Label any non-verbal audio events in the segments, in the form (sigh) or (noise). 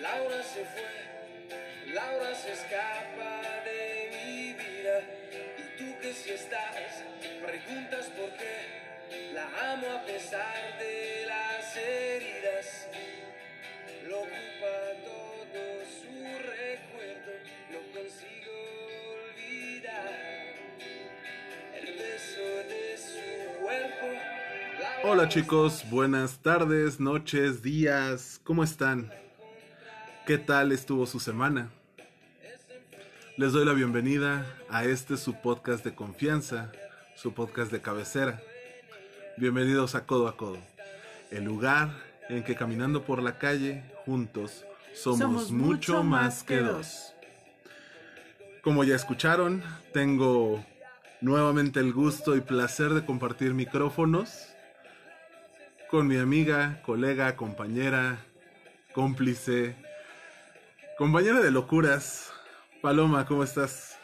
Laura se fue, Laura se escapa de mi vida. Y tú que si estás, preguntas por qué, la amo a pesar de Hola chicos, buenas tardes, noches, días, ¿cómo están? ¿Qué tal estuvo su semana? Les doy la bienvenida a este su podcast de confianza, su podcast de cabecera. Bienvenidos a Codo a Codo, el lugar en que caminando por la calle juntos somos, Somos mucho mucho más que dos. Como ya escucharon, tengo nuevamente el gusto y placer de compartir micrófonos con mi amiga, colega, compañera, cómplice, compañera de locuras. Paloma, ¿cómo estás?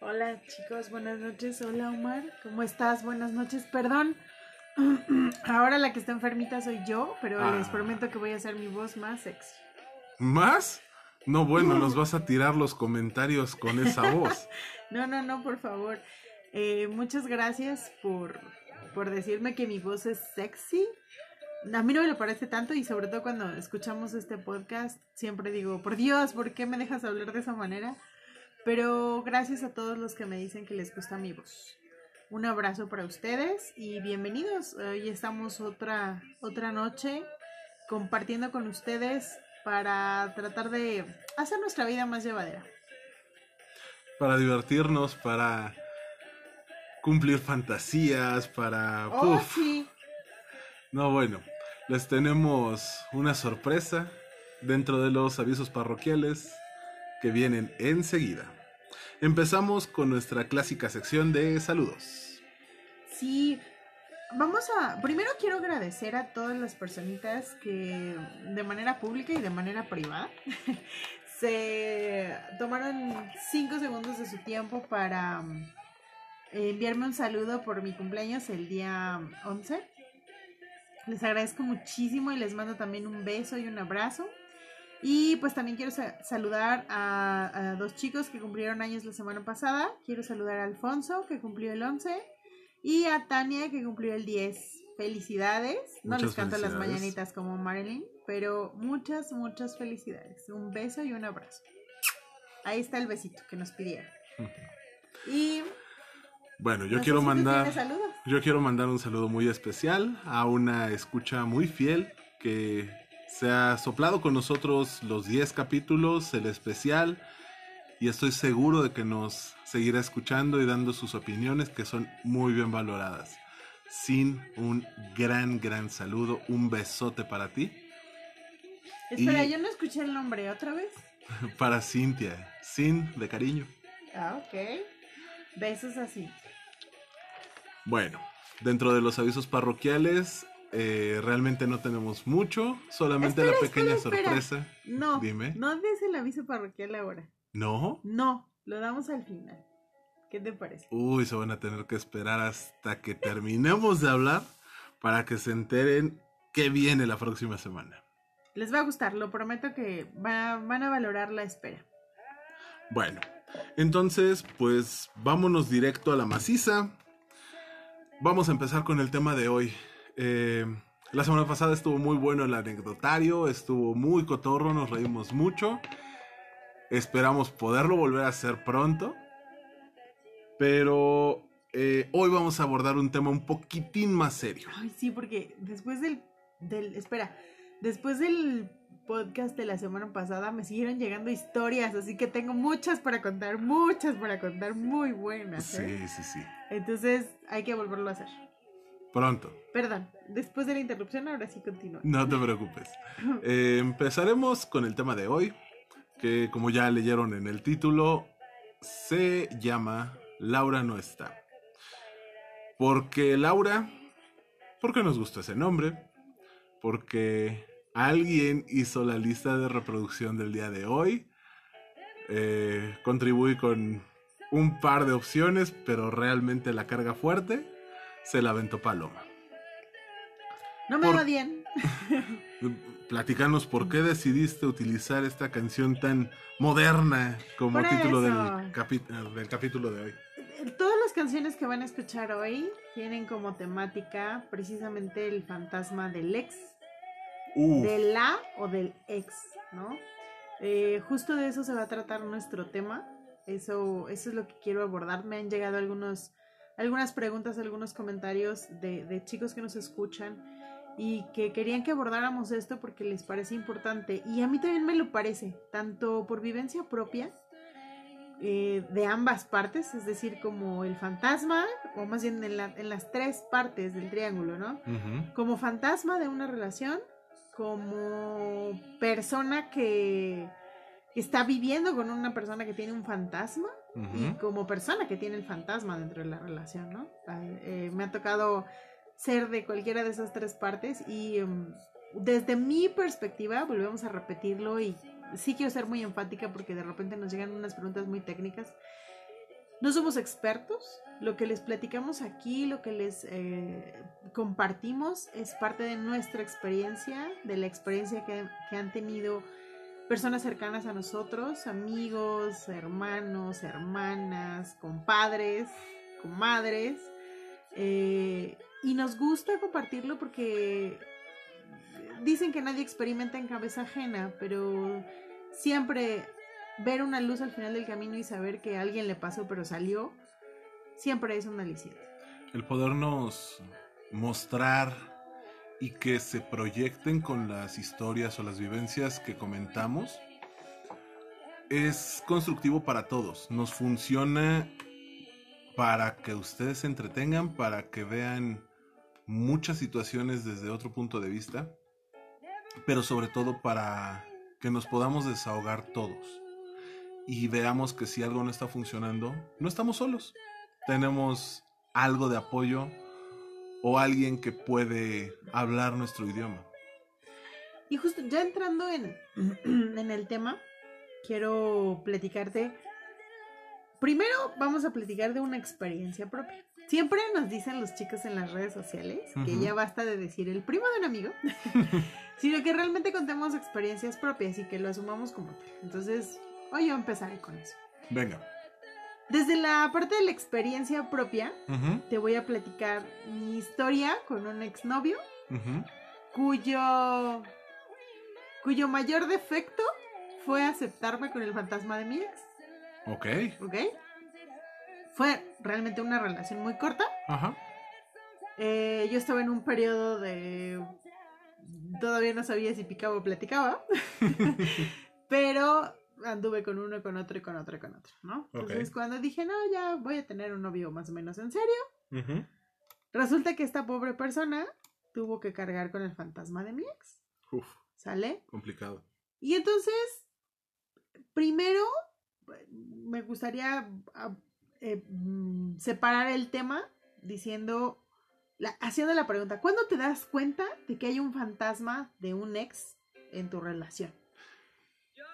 Hola chicos, buenas noches. Hola Omar, ¿cómo estás? Buenas noches. Perdón, (clears throat) ahora la que está enfermita soy yo, pero Ah. les prometo que voy a hacer mi voz más sexy. ¿Más? No, bueno, (laughs) nos vas a tirar los comentarios con esa voz. (laughs) No, no, no, por favor. Eh, muchas gracias por, por decirme que mi voz es sexy. A mí no me lo parece tanto y sobre todo cuando escuchamos este podcast siempre digo, por Dios, ¿por qué me dejas hablar de esa manera? Pero gracias a todos los que me dicen que les gusta mi voz. Un abrazo para ustedes y bienvenidos. Hoy estamos otra, otra noche compartiendo con ustedes para tratar de hacer nuestra vida más llevadera. Para divertirnos, para cumplir fantasías, para... Oh, sí. No, bueno, les tenemos una sorpresa dentro de los avisos parroquiales que vienen enseguida. Empezamos con nuestra clásica sección de saludos. Sí, vamos a. Primero quiero agradecer a todas las personitas que de manera pública y de manera privada (laughs) se tomaron cinco segundos de su tiempo para enviarme un saludo por mi cumpleaños el día 11. Les agradezco muchísimo y les mando también un beso y un abrazo. Y pues también quiero sa- saludar a, a dos chicos que cumplieron años la semana pasada. Quiero saludar a Alfonso, que cumplió el 11, y a Tania, que cumplió el 10. Felicidades. No les canto las mañanitas como Marilyn, pero muchas, muchas felicidades. Un beso y un abrazo. Ahí está el besito que nos pidieron. Y Bueno, yo no quiero si mandar... Yo quiero mandar un saludo muy especial a una escucha muy fiel que se ha soplado con nosotros los 10 capítulos, el especial, y estoy seguro de que nos seguirá escuchando y dando sus opiniones que son muy bien valoradas. Sin un gran, gran saludo, un besote para ti, Espera, Y- yo no escuché el nombre otra vez. (laughs) para Cintia, Sin de cariño. Ah, ok. Besos así. Bueno, dentro de los avisos parroquiales, eh, realmente no tenemos mucho, solamente Espera, la pequeña espera, espera. sorpresa. No, Dime. no des el aviso parroquial ahora. ¿No? No, lo damos al final. ¿Qué te parece? Uy, se van a tener que esperar hasta que terminemos de hablar para que se enteren qué viene la próxima semana. Les va a gustar, lo prometo que va- van a valorar la espera. Bueno, entonces, pues vámonos directo a la maciza. Vamos a empezar con el tema de hoy. Eh, la semana pasada estuvo muy bueno el anecdotario, estuvo muy cotorro, nos reímos mucho. Esperamos poderlo volver a hacer pronto. Pero eh, hoy vamos a abordar un tema un poquitín más serio. Ay, sí, porque después del, del. Espera, después del podcast de la semana pasada me siguieron llegando historias, así que tengo muchas para contar, muchas para contar, muy buenas. ¿eh? Sí, sí, sí. Entonces hay que volverlo a hacer. Pronto. Perdón, después de la interrupción, ahora sí continúa. No te preocupes. Eh, empezaremos con el tema de hoy, que como ya leyeron en el título, se llama Laura no está. Porque Laura, ¿por qué nos gustó ese nombre? Porque alguien hizo la lista de reproducción del día de hoy. Eh, contribuí con un par de opciones, pero realmente la carga fuerte se la aventó Paloma. No me Por- odien, (laughs) Platícanos por qué decidiste utilizar esta canción tan moderna como Por título del, capi- del capítulo de hoy. Todas las canciones que van a escuchar hoy tienen como temática precisamente el fantasma del ex, Uf, de la o del ex, ¿no? Eh, justo de eso se va a tratar nuestro tema. Eso, eso es lo que quiero abordar. Me han llegado algunos, algunas preguntas, algunos comentarios de, de chicos que nos escuchan y que querían que abordáramos esto porque les parece importante. Y a mí también me lo parece, tanto por vivencia propia eh, de ambas partes, es decir, como el fantasma, o más bien en, la- en las tres partes del triángulo, ¿no? como fantasma de una relación, como persona que está viviendo con una persona que tiene un fantasma y como persona que tiene el fantasma dentro de la relación, ¿no? Ay, eh, me ha tocado ser de cualquiera de esas tres partes y em, desde mi perspectiva, volvemos a repetirlo y sí quiero ser muy enfática porque de repente nos llegan unas preguntas muy técnicas. No somos expertos, lo que les platicamos aquí, lo que les eh, compartimos es parte de nuestra experiencia, de la experiencia que, que han tenido personas cercanas a nosotros, amigos, hermanos, hermanas, compadres, comadres. eh, y nos gusta compartirlo porque dicen que nadie experimenta en cabeza ajena, pero siempre ver una luz al final del camino y saber que alguien le pasó pero salió, siempre es un aliciente. El podernos mostrar y que se proyecten con las historias o las vivencias que comentamos es constructivo para todos. Nos funciona para que ustedes se entretengan, para que vean muchas situaciones desde otro punto de vista, pero sobre todo para que nos podamos desahogar todos y veamos que si algo no está funcionando, no estamos solos. Tenemos algo de apoyo o alguien que puede hablar nuestro idioma. Y justo ya entrando en, (clears throat) en el tema, quiero platicarte. Primero vamos a platicar de una experiencia propia. Siempre nos dicen los chicos en las redes sociales que ya basta de decir el primo de un amigo, (laughs) sino que realmente contemos experiencias propias y que lo asumamos como tal. Entonces, hoy yo empezaré con eso. Venga. Desde la parte de la experiencia propia, te voy a platicar mi historia con un exnovio cuyo cuyo mayor defecto fue aceptarme con el fantasma de mi ex, Ok. ¿ok? Fue realmente una relación muy corta. Ajá. Eh, yo estaba en un periodo de todavía no sabía si picaba o platicaba, (laughs) pero anduve con uno, con otro y con otro y con otro, ¿no? Entonces cuando dije, no, ya voy a tener un novio más o menos en serio, resulta que esta pobre persona tuvo que cargar con el fantasma de mi ex, Uf, ¿sale? complicado. Y entonces, primero, me gustaría ah, eh, mm, separar el tema diciendo, la- haciendo la pregunta, ¿cuándo te das cuenta de que hay un fantasma de un ex en tu relación?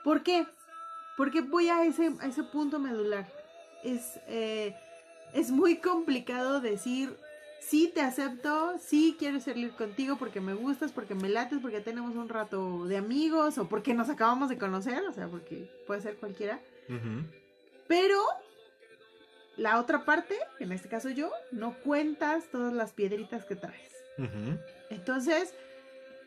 ¿Por qué? Porque voy a ese, a ese punto medular. Es, eh, es muy complicado decir, sí te acepto, sí quiero salir contigo porque me gustas, porque me lates, porque tenemos un rato de amigos o porque nos acabamos de conocer, o sea, porque puede ser cualquiera. Pero la otra parte, en este caso yo, no cuentas todas las piedritas que traes. Entonces,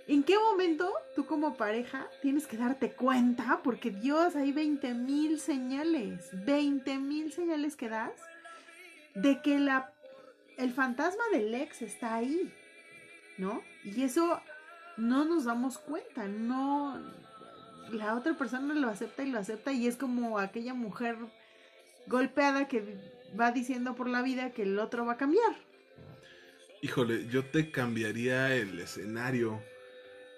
¿en qué momento tú como pareja tienes que darte cuenta? Porque Dios, hay 20 mil señales, 20 mil señales que das de que la, el fantasma del ex está ahí, ¿no? Y eso no nos damos cuenta, no, la otra persona lo acepta y lo acepta y es como aquella mujer golpeada que va diciendo por la vida que el otro va a cambiar. Híjole, yo te cambiaría el escenario.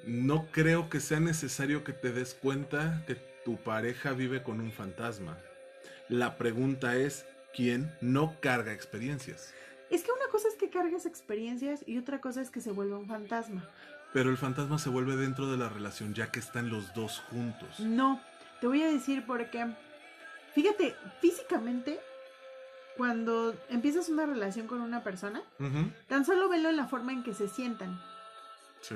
No creo que sea necesario que te des cuenta que tu pareja vive con un fantasma. La pregunta es, ¿quién no carga experiencias? Es que una cosa es que cargues experiencias y otra cosa es que se vuelva un fantasma. Pero el fantasma se vuelve dentro de la relación ya que están los dos juntos. No, te voy a decir por qué. Fíjate, físicamente, cuando empiezas una relación con una persona, tan solo velo en la forma en que se sientan. Sí.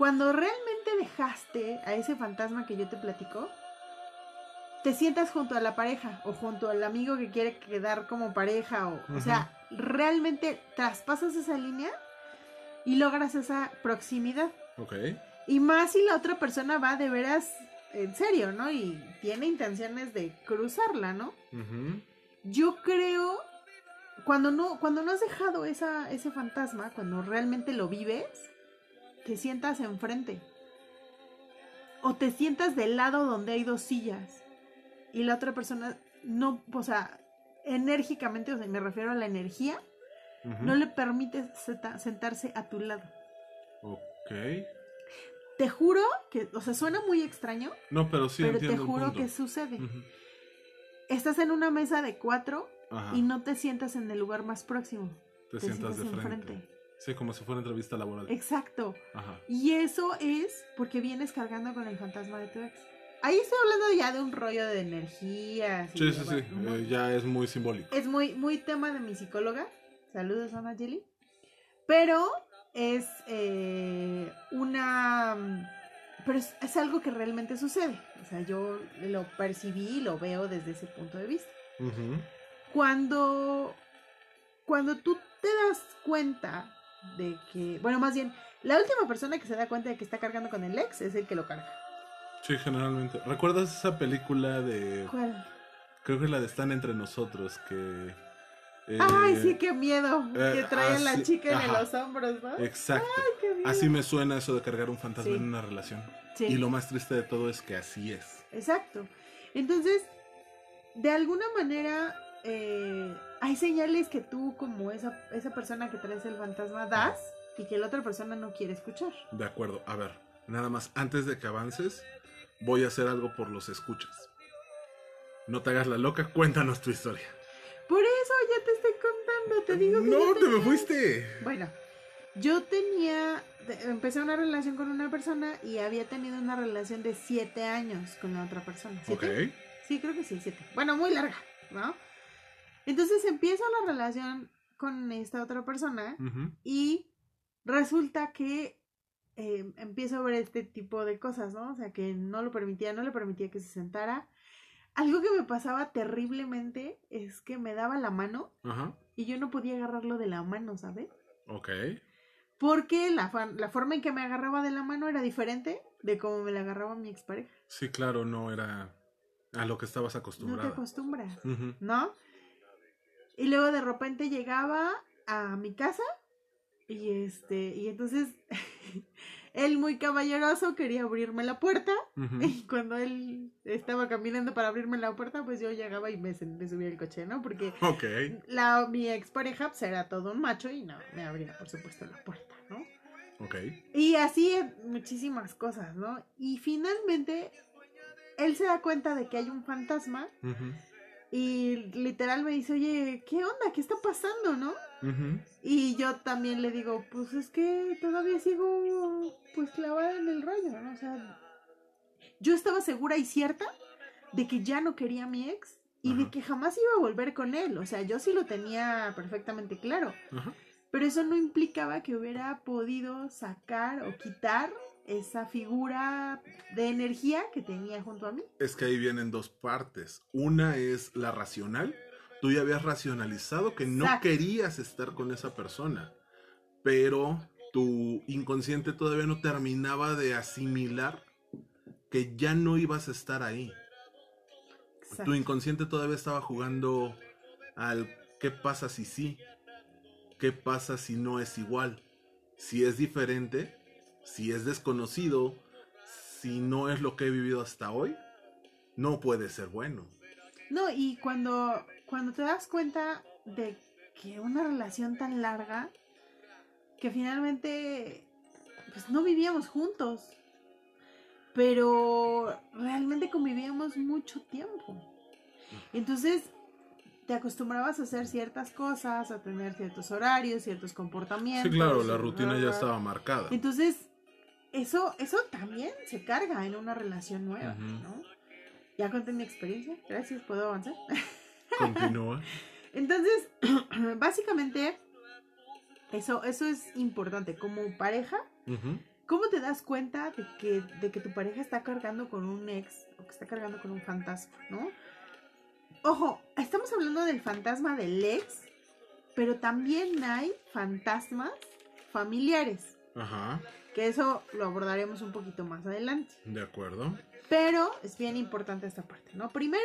Cuando realmente dejaste a ese fantasma que yo te platico, te sientas junto a la pareja o junto al amigo que quiere quedar como pareja o, o sea, realmente traspasas esa línea y logras esa proximidad. Ok. Y más si la otra persona va de veras en serio, ¿no? Y tiene intenciones de cruzarla, ¿no? Ujú. Yo creo cuando no cuando no has dejado esa ese fantasma, cuando realmente lo vives, te sientas enfrente. O te sientas del lado donde hay dos sillas y la otra persona no, o sea, enérgicamente, o sea, me refiero a la energía, no le permite seta- sentarse a tu lado. Ok. Te juro que, o sea, suena muy extraño, No, pero sí pero te el juro punto. que sucede. Estás en una mesa de cuatro Ajá. y no te sientas en el lugar más próximo. te, te sientas de frente. enfrente. Sí, como si fuera entrevista laboral. Exacto. Ajá. Y eso es porque vienes cargando con el fantasma de tu ex. Ahí estoy hablando ya de un rollo de energías. Sí, sí, sí. muy- eh, ya es muy simbólico. Es muy, muy tema de mi psicóloga. Saludos, Ana Jelly. Pero es eh, una. Pero es, es algo que realmente sucede. O sea, yo lo percibí y lo veo desde ese punto de vista. Ujú. Cuando. Cuando tú te das cuenta de que. Bueno, más bien, la última persona que se da cuenta de que está cargando con el ex es el que lo carga. Sí, generalmente. ¿Recuerdas esa película de... ¿Cuál? Creo que la de Están entre nosotros, que... eh, Ay, sí, qué miedo. eh, que trae a la chica en los hombros, ¿no? Exacto. Qué miedo. Así me suena eso de cargar un fantasma Sí. en una relación. Sí. Y lo más triste de todo es que así es. Exacto. Entonces, de alguna manera, eh, hay señales que tú, como esa, esa persona que traes el fantasma, das y que la otra persona no quiere escuchar. De acuerdo. A ver, nada más, antes de que avances, voy a hacer algo por los escuchas. No te hagas la loca, cuéntanos tu historia. Por eso ya te estoy contando, te digo que no, te me fuiste. Bueno, yo tenía, empecé una relación con una persona y había tenido una relación de siete años con la otra persona. Ok. ¿Siete? Sí, creo que sí, siete. Bueno, muy larga, ¿no? Entonces empiezo la relación con esta otra persona y resulta que eh, empiezo a ver este tipo de cosas, ¿no? O sea, que no lo permitía, no le permitía que se sentara. Algo que me pasaba terriblemente es que me daba la mano y yo no podía agarrarlo de la mano, ¿sabes? Ok. Porque la, la forma en que me agarraba de la mano era diferente de cómo me la agarraba mi expareja. Sí, claro, no era a lo que estabas No te acostumbras. ¿no? Y luego de repente llegaba a mi casa y este, y entonces (laughs) él muy caballeroso quería abrirme la puerta (laughs) y cuando él estaba caminando para abrirme la puerta, pues yo llegaba y me, me subía al coche, ¿no? Porque Ok. la, mi expareja pues, era todo un macho y no me abría, por supuesto, la puerta, ¿no? Ok. Y así muchísimas cosas, ¿no? Y finalmente él se da cuenta de que hay un fantasma. Y literal me dice, oye, ¿qué onda? ¿Qué está pasando, no? Y yo también le digo, pues es que todavía sigo pues clavada en el rollo, ¿no? O sea, yo estaba segura y cierta de que ya no quería a mi ex y de que jamás iba a volver con él. O sea, yo sí lo tenía perfectamente claro. Pero eso no implicaba que hubiera podido sacar o quitar esa figura de energía que tenía junto a mí. Es que ahí vienen dos partes. Una es la racional. Tú ya habías racionalizado que no querías estar con esa persona, pero tu inconsciente todavía no terminaba de asimilar que ya no ibas a estar ahí. Exacto. Tu inconsciente todavía estaba jugando al qué pasa si sí, qué pasa si no es igual, si es diferente, si es desconocido, si no es lo que he vivido hasta hoy, no puede ser bueno. No, y cuando, cuando te das cuenta de que una relación tan larga, que finalmente pues no vivíamos juntos, pero realmente convivíamos mucho tiempo. Entonces te acostumbrabas a hacer ciertas cosas, a tener ciertos horarios, ciertos comportamientos. Sí, claro, la rutina ya estaba marcada. Entonces, eso, eso también se carga en una relación nueva. ¿no? Ya conté mi experiencia, gracias, ¿puedo avanzar? (laughs) Continúa. Entonces, (clears throat) básicamente, eso, eso es importante. Como pareja. ¿Cómo te das cuenta de que, de que tu pareja está cargando con un ex o que está cargando con un fantasma, ¿no? Ojo, estamos hablando del fantasma del ex, pero también hay fantasmas familiares, Ajá, que eso lo abordaremos un poquito más adelante. de acuerdo. Pero es bien importante esta parte, ¿no? Primero,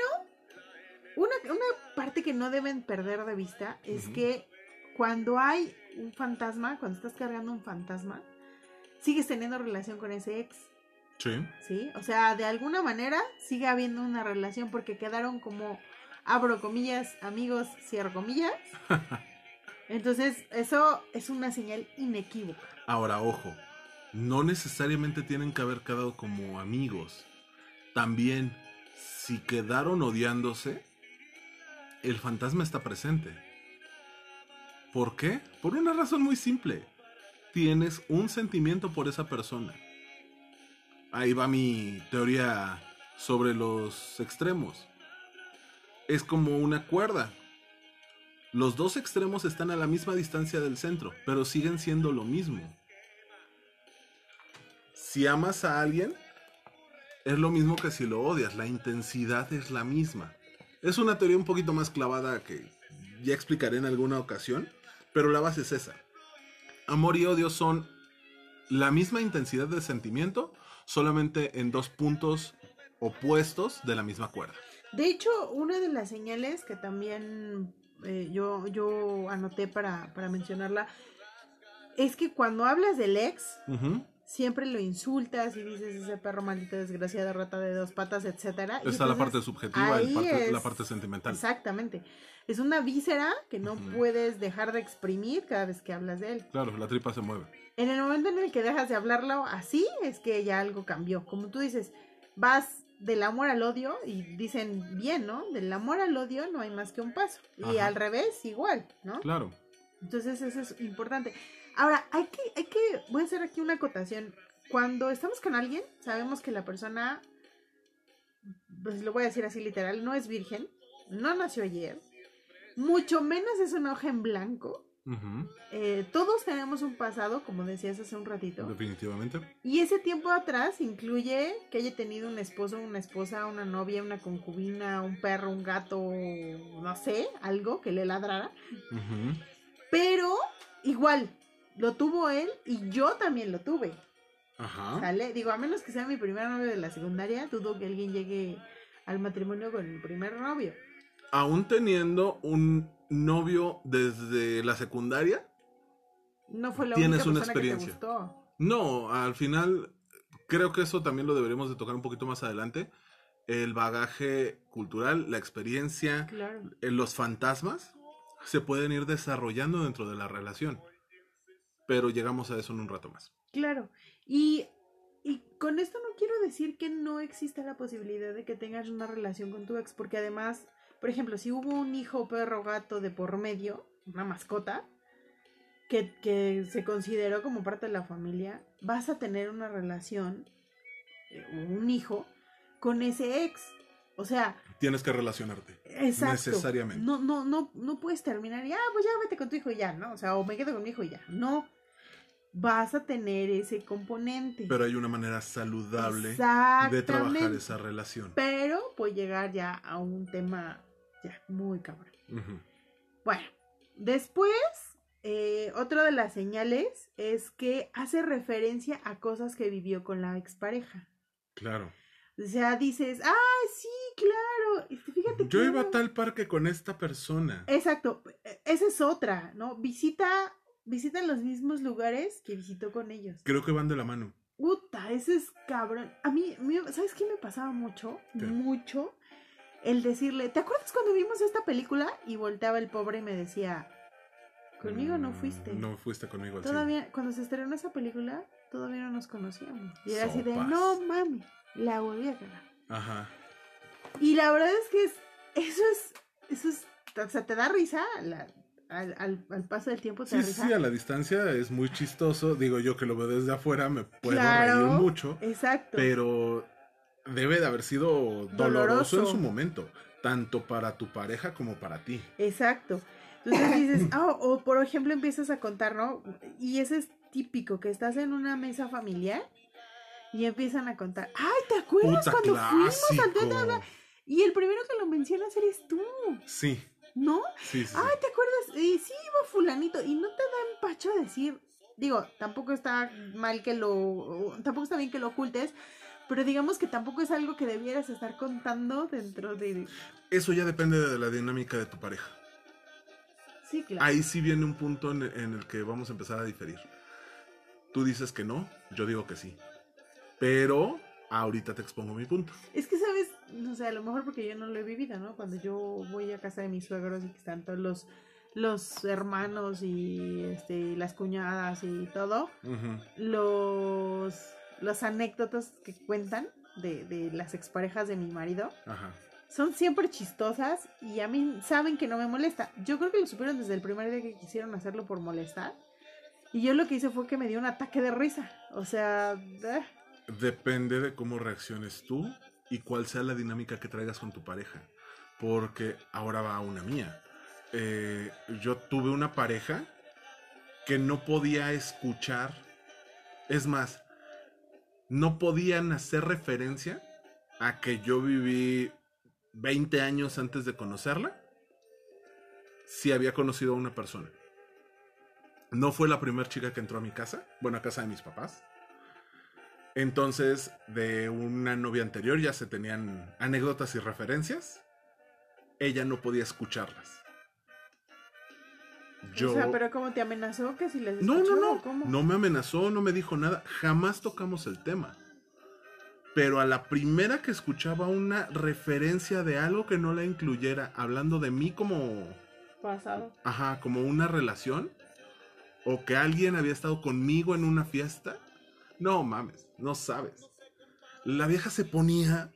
una, una parte que no deben perder de vista es que cuando hay un fantasma, cuando estás cargando un fantasma, sigues teniendo relación con ese ex, Sí, ¿sí? O sea, de alguna manera sigue habiendo una relación porque quedaron como, abro comillas, amigos, cierro comillas. (laughs) Entonces, eso es una señal inequívoca. Ahora, ojo, no necesariamente tienen que haber quedado como amigos. También, si quedaron odiándose, el fantasma está presente. ¿Por qué? Por una razón muy simple. Tienes un sentimiento por esa persona. Ahí va mi teoría sobre los extremos. Es como una cuerda. Los dos extremos están a la misma distancia del centro, pero siguen siendo lo mismo. Si amas a alguien, es lo mismo que si lo odias, la intensidad es la misma. Es una teoría un poquito más clavada que ya explicaré en alguna ocasión, pero la base es esa. Amor y odio son la misma intensidad de sentimiento, solamente en dos puntos opuestos de la misma cuerda. De hecho, una de las señales que también eh, yo, yo anoté para, para mencionarla es que cuando hablas del ex. Siempre lo insultas y dices ese perro maldito, desgraciada rata de dos patas, etcétera. Está la parte subjetiva la parte sentimental. Exactamente. Es una víscera que no puedes dejar de exprimir cada vez que hablas de él. Claro, la tripa se mueve. En el momento en el que dejas de hablarlo así, es que ya algo cambió. Como tú dices, vas del amor al odio y dicen bien, ¿no? Del amor al odio no hay más que un paso. Y al revés, igual, ¿no? Claro. Entonces eso es importante. Ahora, hay que, hay que, voy a hacer aquí una acotación. Cuando estamos con alguien, sabemos que la persona, pues lo voy a decir así literal, no es virgen, no nació ayer, mucho menos es una hoja en blanco. Eh, todos tenemos un pasado, como decías hace un ratito, Definitivamente. y ese tiempo atrás incluye que haya tenido un esposo, una esposa, una novia, una concubina, un perro, un gato, no sé, algo que le ladrara. Pero igual, lo tuvo él y yo también lo tuve. Ajá. ¿Sale? Digo, a menos que sea mi primer novio de la secundaria, dudo que alguien llegue al matrimonio con el primer novio. Aún teniendo un novio desde la secundaria, No fue la Tienes única una persona que te experiencia. gustó. no, al final creo que eso también lo deberemos de tocar un poquito más adelante. El bagaje cultural, la experiencia, Claro. eh, los fantasmas se pueden ir desarrollando dentro de la relación. Pero llegamos a eso en un rato más. Claro. Y, y con esto no quiero decir que no exista la posibilidad de que tengas una relación con tu ex, porque además, por ejemplo, si hubo un hijo, perro, gato de por medio, una mascota, que, que se consideró como parte de la familia, vas a tener una relación, eh, un hijo, con ese ex. O sea, Tienes que relacionarte. exacto. Necesariamente. No, no, no, no puedes terminar y, ah, pues ya vete con tu hijo y ya, ¿no? O sea, o me quedo con mi hijo y ya. No. Vas a tener ese componente. Pero hay una manera saludable de trabajar esa relación. Pero puede llegar ya a un tema ya muy cabrón. Bueno, después, eh, otra de las señales es que hace referencia a cosas que vivió con la expareja. Claro. O sea, dices, ah, sí, claro. Este, Fíjate Yo que iba no- a tal parque con esta persona. Exacto, e- esa es otra, ¿no? Visita, visita los mismos lugares que visitó con ellos. Creo que van de la mano. Puta, ese es cabrón. A mí, ¿sabes qué me pasaba mucho? ¿Qué? Mucho. El decirle, ¿te acuerdas cuando vimos esta película? Y volteaba el pobre y me decía, conmigo no Mm, fuiste. No fuiste conmigo al cine. Todavía, cuando se estrenó esa película, todavía no nos conocíamos. Y era así de, no mami, la volví a cagar. Ajá. Y la verdad es que es, eso es, eso es, o sea, te da risa la- al, al- al paso del tiempo, te Sí, sí, a la distancia es muy chistoso. Digo yo que lo veo desde afuera, me puedo Claro, reír mucho. Exacto. Pero debe de haber sido doloroso, Doloroso. en su momento. Tanto para tu pareja como para ti. Exacto. Entonces dices, (laughs) ah, o por ejemplo empiezas a contar, ¿no? Y ese es típico que estás en una mesa familiar y empiezan a contar, ay, ¿te acuerdas Puta cuando fuimos al clásico. Y el primero que lo mencionas eres tú, Sí, ¿no? sí, sí. Ay, ¿te acuerdas? Y sí, iba fulanito. Y no te da empacho decir, digo, tampoco está mal que lo, tampoco está bien que lo ocultes, pero digamos que tampoco es algo que debieras estar contando dentro de... Eso ya depende de la dinámica de tu pareja. Sí, claro. Ahí sí viene un punto en, en el que vamos a empezar a diferir. Tú dices que no, yo digo que sí. Pero ahorita te expongo mi punto. Es que, ¿sabes? No sé, a lo mejor porque yo no lo he vivido, ¿no? Cuando yo voy a casa de mis suegros y que están todos los, los hermanos y este, las cuñadas y todo, los, las anécdotas que cuentan de, de las exparejas de mi marido Ajá. son siempre chistosas y a mí saben que no me molesta. Yo creo que lo supieron desde el primer día que quisieron hacerlo por molestar. Y yo lo que hice fue que me dio un ataque de risa. O sea, eh, Depende de cómo reacciones tú y cuál sea la dinámica que traigas con tu pareja. Porque ahora va una mía. Eh, yo tuve una pareja que no podía escuchar. Es más, no podían hacer referencia a que yo viví 20 años antes de conocerla si había conocido a una persona. No fue la primera chica que entró a mi casa, bueno, a casa de mis papás. Entonces, de una novia anterior ya se tenían anécdotas y referencias. Ella no podía escucharlas. Yo... o sea, pero ¿cómo te amenazó que si les No, no, escuchó no. o cómo? No me amenazó, no me dijo nada. Jamás tocamos el tema. Pero a la primera que escuchaba una referencia de algo que no la incluyera, hablando de mí como, Pasado. ajá, como una relación, o que alguien había estado conmigo en una fiesta, no mames, no sabes. La vieja se ponía.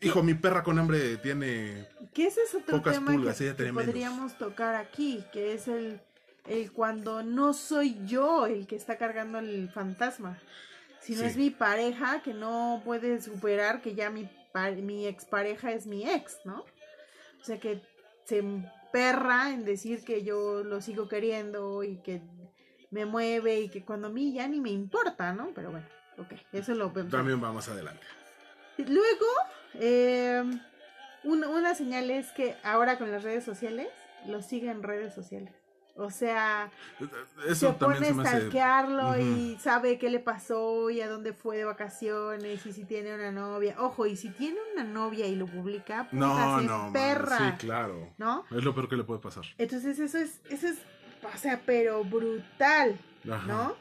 Hijo, mi perra con hambre tiene. Ese es otro Pocas tema pulgas, que, ella que podríamos tocar aquí, que es el, el cuando no soy yo el que está cargando el fantasma, sino Sí. es mi pareja que no puede superar que ya mi, mi expareja es mi ex, ¿no? O sea que se emperra en decir que yo lo sigo queriendo y que me mueve y que cuando a mí ya ni me importa, ¿no? Pero bueno, ok, eso lo vemos. También vamos adelante. Luego, eh, un- una señal es que ahora con las redes sociales, lo sigue en redes sociales. O sea, Eso se pone a hace. stalkearlo y sabe qué le pasó y a dónde fue de vacaciones y si tiene una novia. Ojo, y si tiene una novia y lo publica, puta, No, no, perra, sí, claro. ¿no? Es lo peor que le puede pasar. Entonces eso es, eso es, o sea, pero brutal. Ajá. ¿no?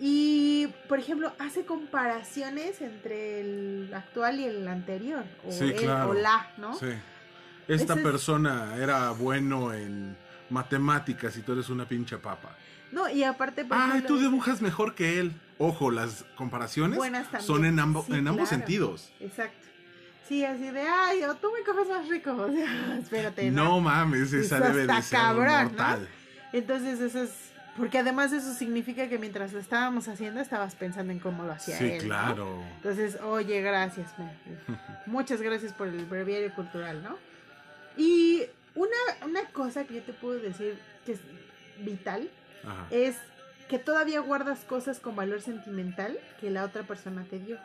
Y, por ejemplo, hace comparaciones entre el actual y el anterior, o Sí, claro. o la, ¿no? Sí. Esta Ese es- persona era bueno en matemáticas y tú eres una pinche papa. No, y aparte, por Ay, ejemplo, tú dios mejor que él. Ojo, las comparaciones son en, Sí, en ambos claro. sentidos. Exacto. Sí, así de, ay, o tú me coges más rico, (laughs) o sea, espérate, ¿no? No mames, esa debe de ser cabrón, ¿no? Entonces eso es, porque además eso significa que mientras lo estábamos haciendo, estabas pensando en cómo lo hacía Sí, él, ¿no? claro. Entonces, oye, gracias. (laughs) Muchas gracias por el breviario cultural, ¿no? Y una, una cosa que yo te puedo decir que es vital Ajá. es que todavía guardas cosas con valor sentimental que la otra persona te dio.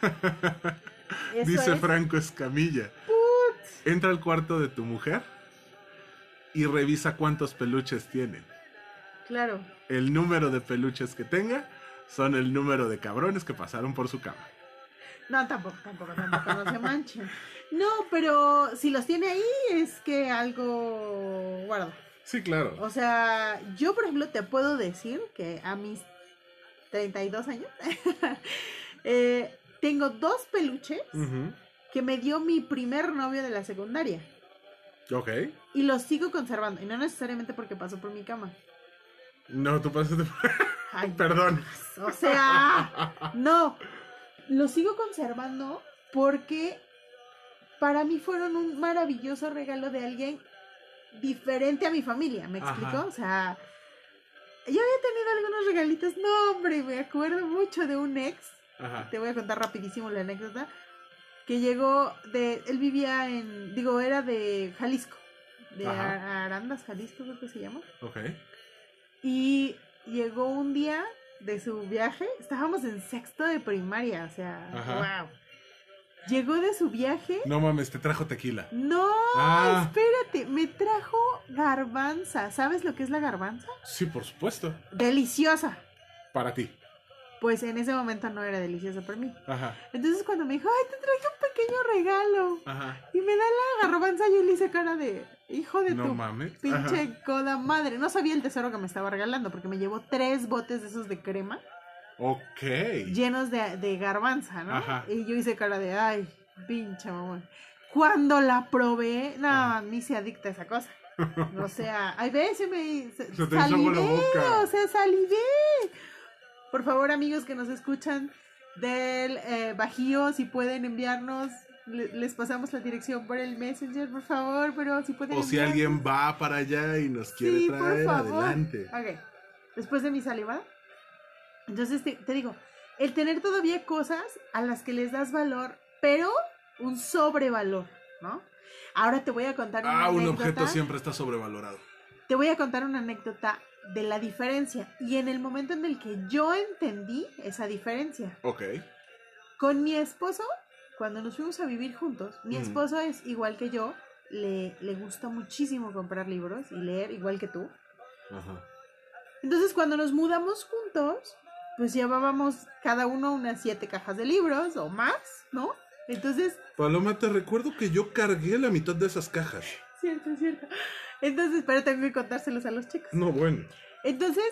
(laughs) Dice es- Franco Escamilla. Entra al cuarto de tu mujer y revisa cuántos peluches tienen. Claro. El número de peluches que tenga son el número de cabrones que pasaron por su cama. No, tampoco, tampoco, tampoco, no se (laughs) manchen. No, pero si los tiene ahí es que algo guarda. Sí, claro. O sea, yo por ejemplo te puedo decir que a mis 32 años (laughs) eh, tengo dos peluches que me dio mi primer novio de la secundaria Ok. Y los sigo conservando y no necesariamente porque pasó por mi cama. No, tú pasaste. (laughs) Ay, Perdón. O sea, no, los sigo conservando porque para mí fueron un maravilloso regalo de alguien diferente a mi familia, ¿me Ajá. explico? O sea, yo había tenido algunos regalitos, no hombre, me acuerdo mucho de un ex, Ajá. te voy a contar rapidísimo la anécdota, que llegó de, él vivía en, digo, era de Jalisco, de Ajá. Ar- Arandas, Jalisco creo que se llama. Ok. Y llegó un día de su viaje, estábamos en sexto de primaria, o sea, Ajá. wow. Llegó de su viaje. No mames, te trajo tequila. No, Ah. espérate, me trajo garbanza. ¿Sabes lo que es la garbanza? Sí, por supuesto. Deliciosa. Para ti. Pues en ese momento no era deliciosa para mí. Ajá. Entonces cuando me dijo, ay, te traje un pequeño regalo. Ajá. Y me da la garbanza, yo le hice cara de hijo de No tu mames. pinche Ajá. coda madre. No sabía el tesoro que me estaba regalando porque me llevó tres botes de esos de crema Ok. llenos de, de garbanza, ¿no? Ajá. Y yo hice cara de, ay, pinche mamón. Cuando la probé, no, Ajá. ni se adicta a esa cosa. O sea, ay, ve, (laughs) se me se, Se boca. o sea, salivé. Por favor, amigos que nos escuchan del eh, Bajío, si pueden enviarnos, les pasamos la dirección por el Messenger, por favor, pero si pueden O si enviarnos- alguien va para allá y nos quiere Sí, por traer, favor. adelante. Ok, después de mi salivada. Entonces te, te digo, el tener todavía cosas a las que les das valor, pero un sobrevalor, ¿no? Ahora te voy a contar una Ah, un anécdota. objeto siempre está sobrevalorado. Te voy a contar una anécdota de la diferencia y en el momento en el que yo entendí esa diferencia. Ok. Con mi esposo, cuando nos fuimos a vivir juntos, mi Mm. esposo es igual que yo, le, le gusta muchísimo comprar libros y leer igual que tú. Ajá. Entonces, cuando nos mudamos juntos, pues llevábamos cada uno unas siete cajas de libros o más, ¿no? Entonces, Paloma, te recuerdo que yo cargué la mitad de esas cajas. cierto, cierto. Entonces, pero tengo que contárselos a los chicos. No, bueno. Entonces,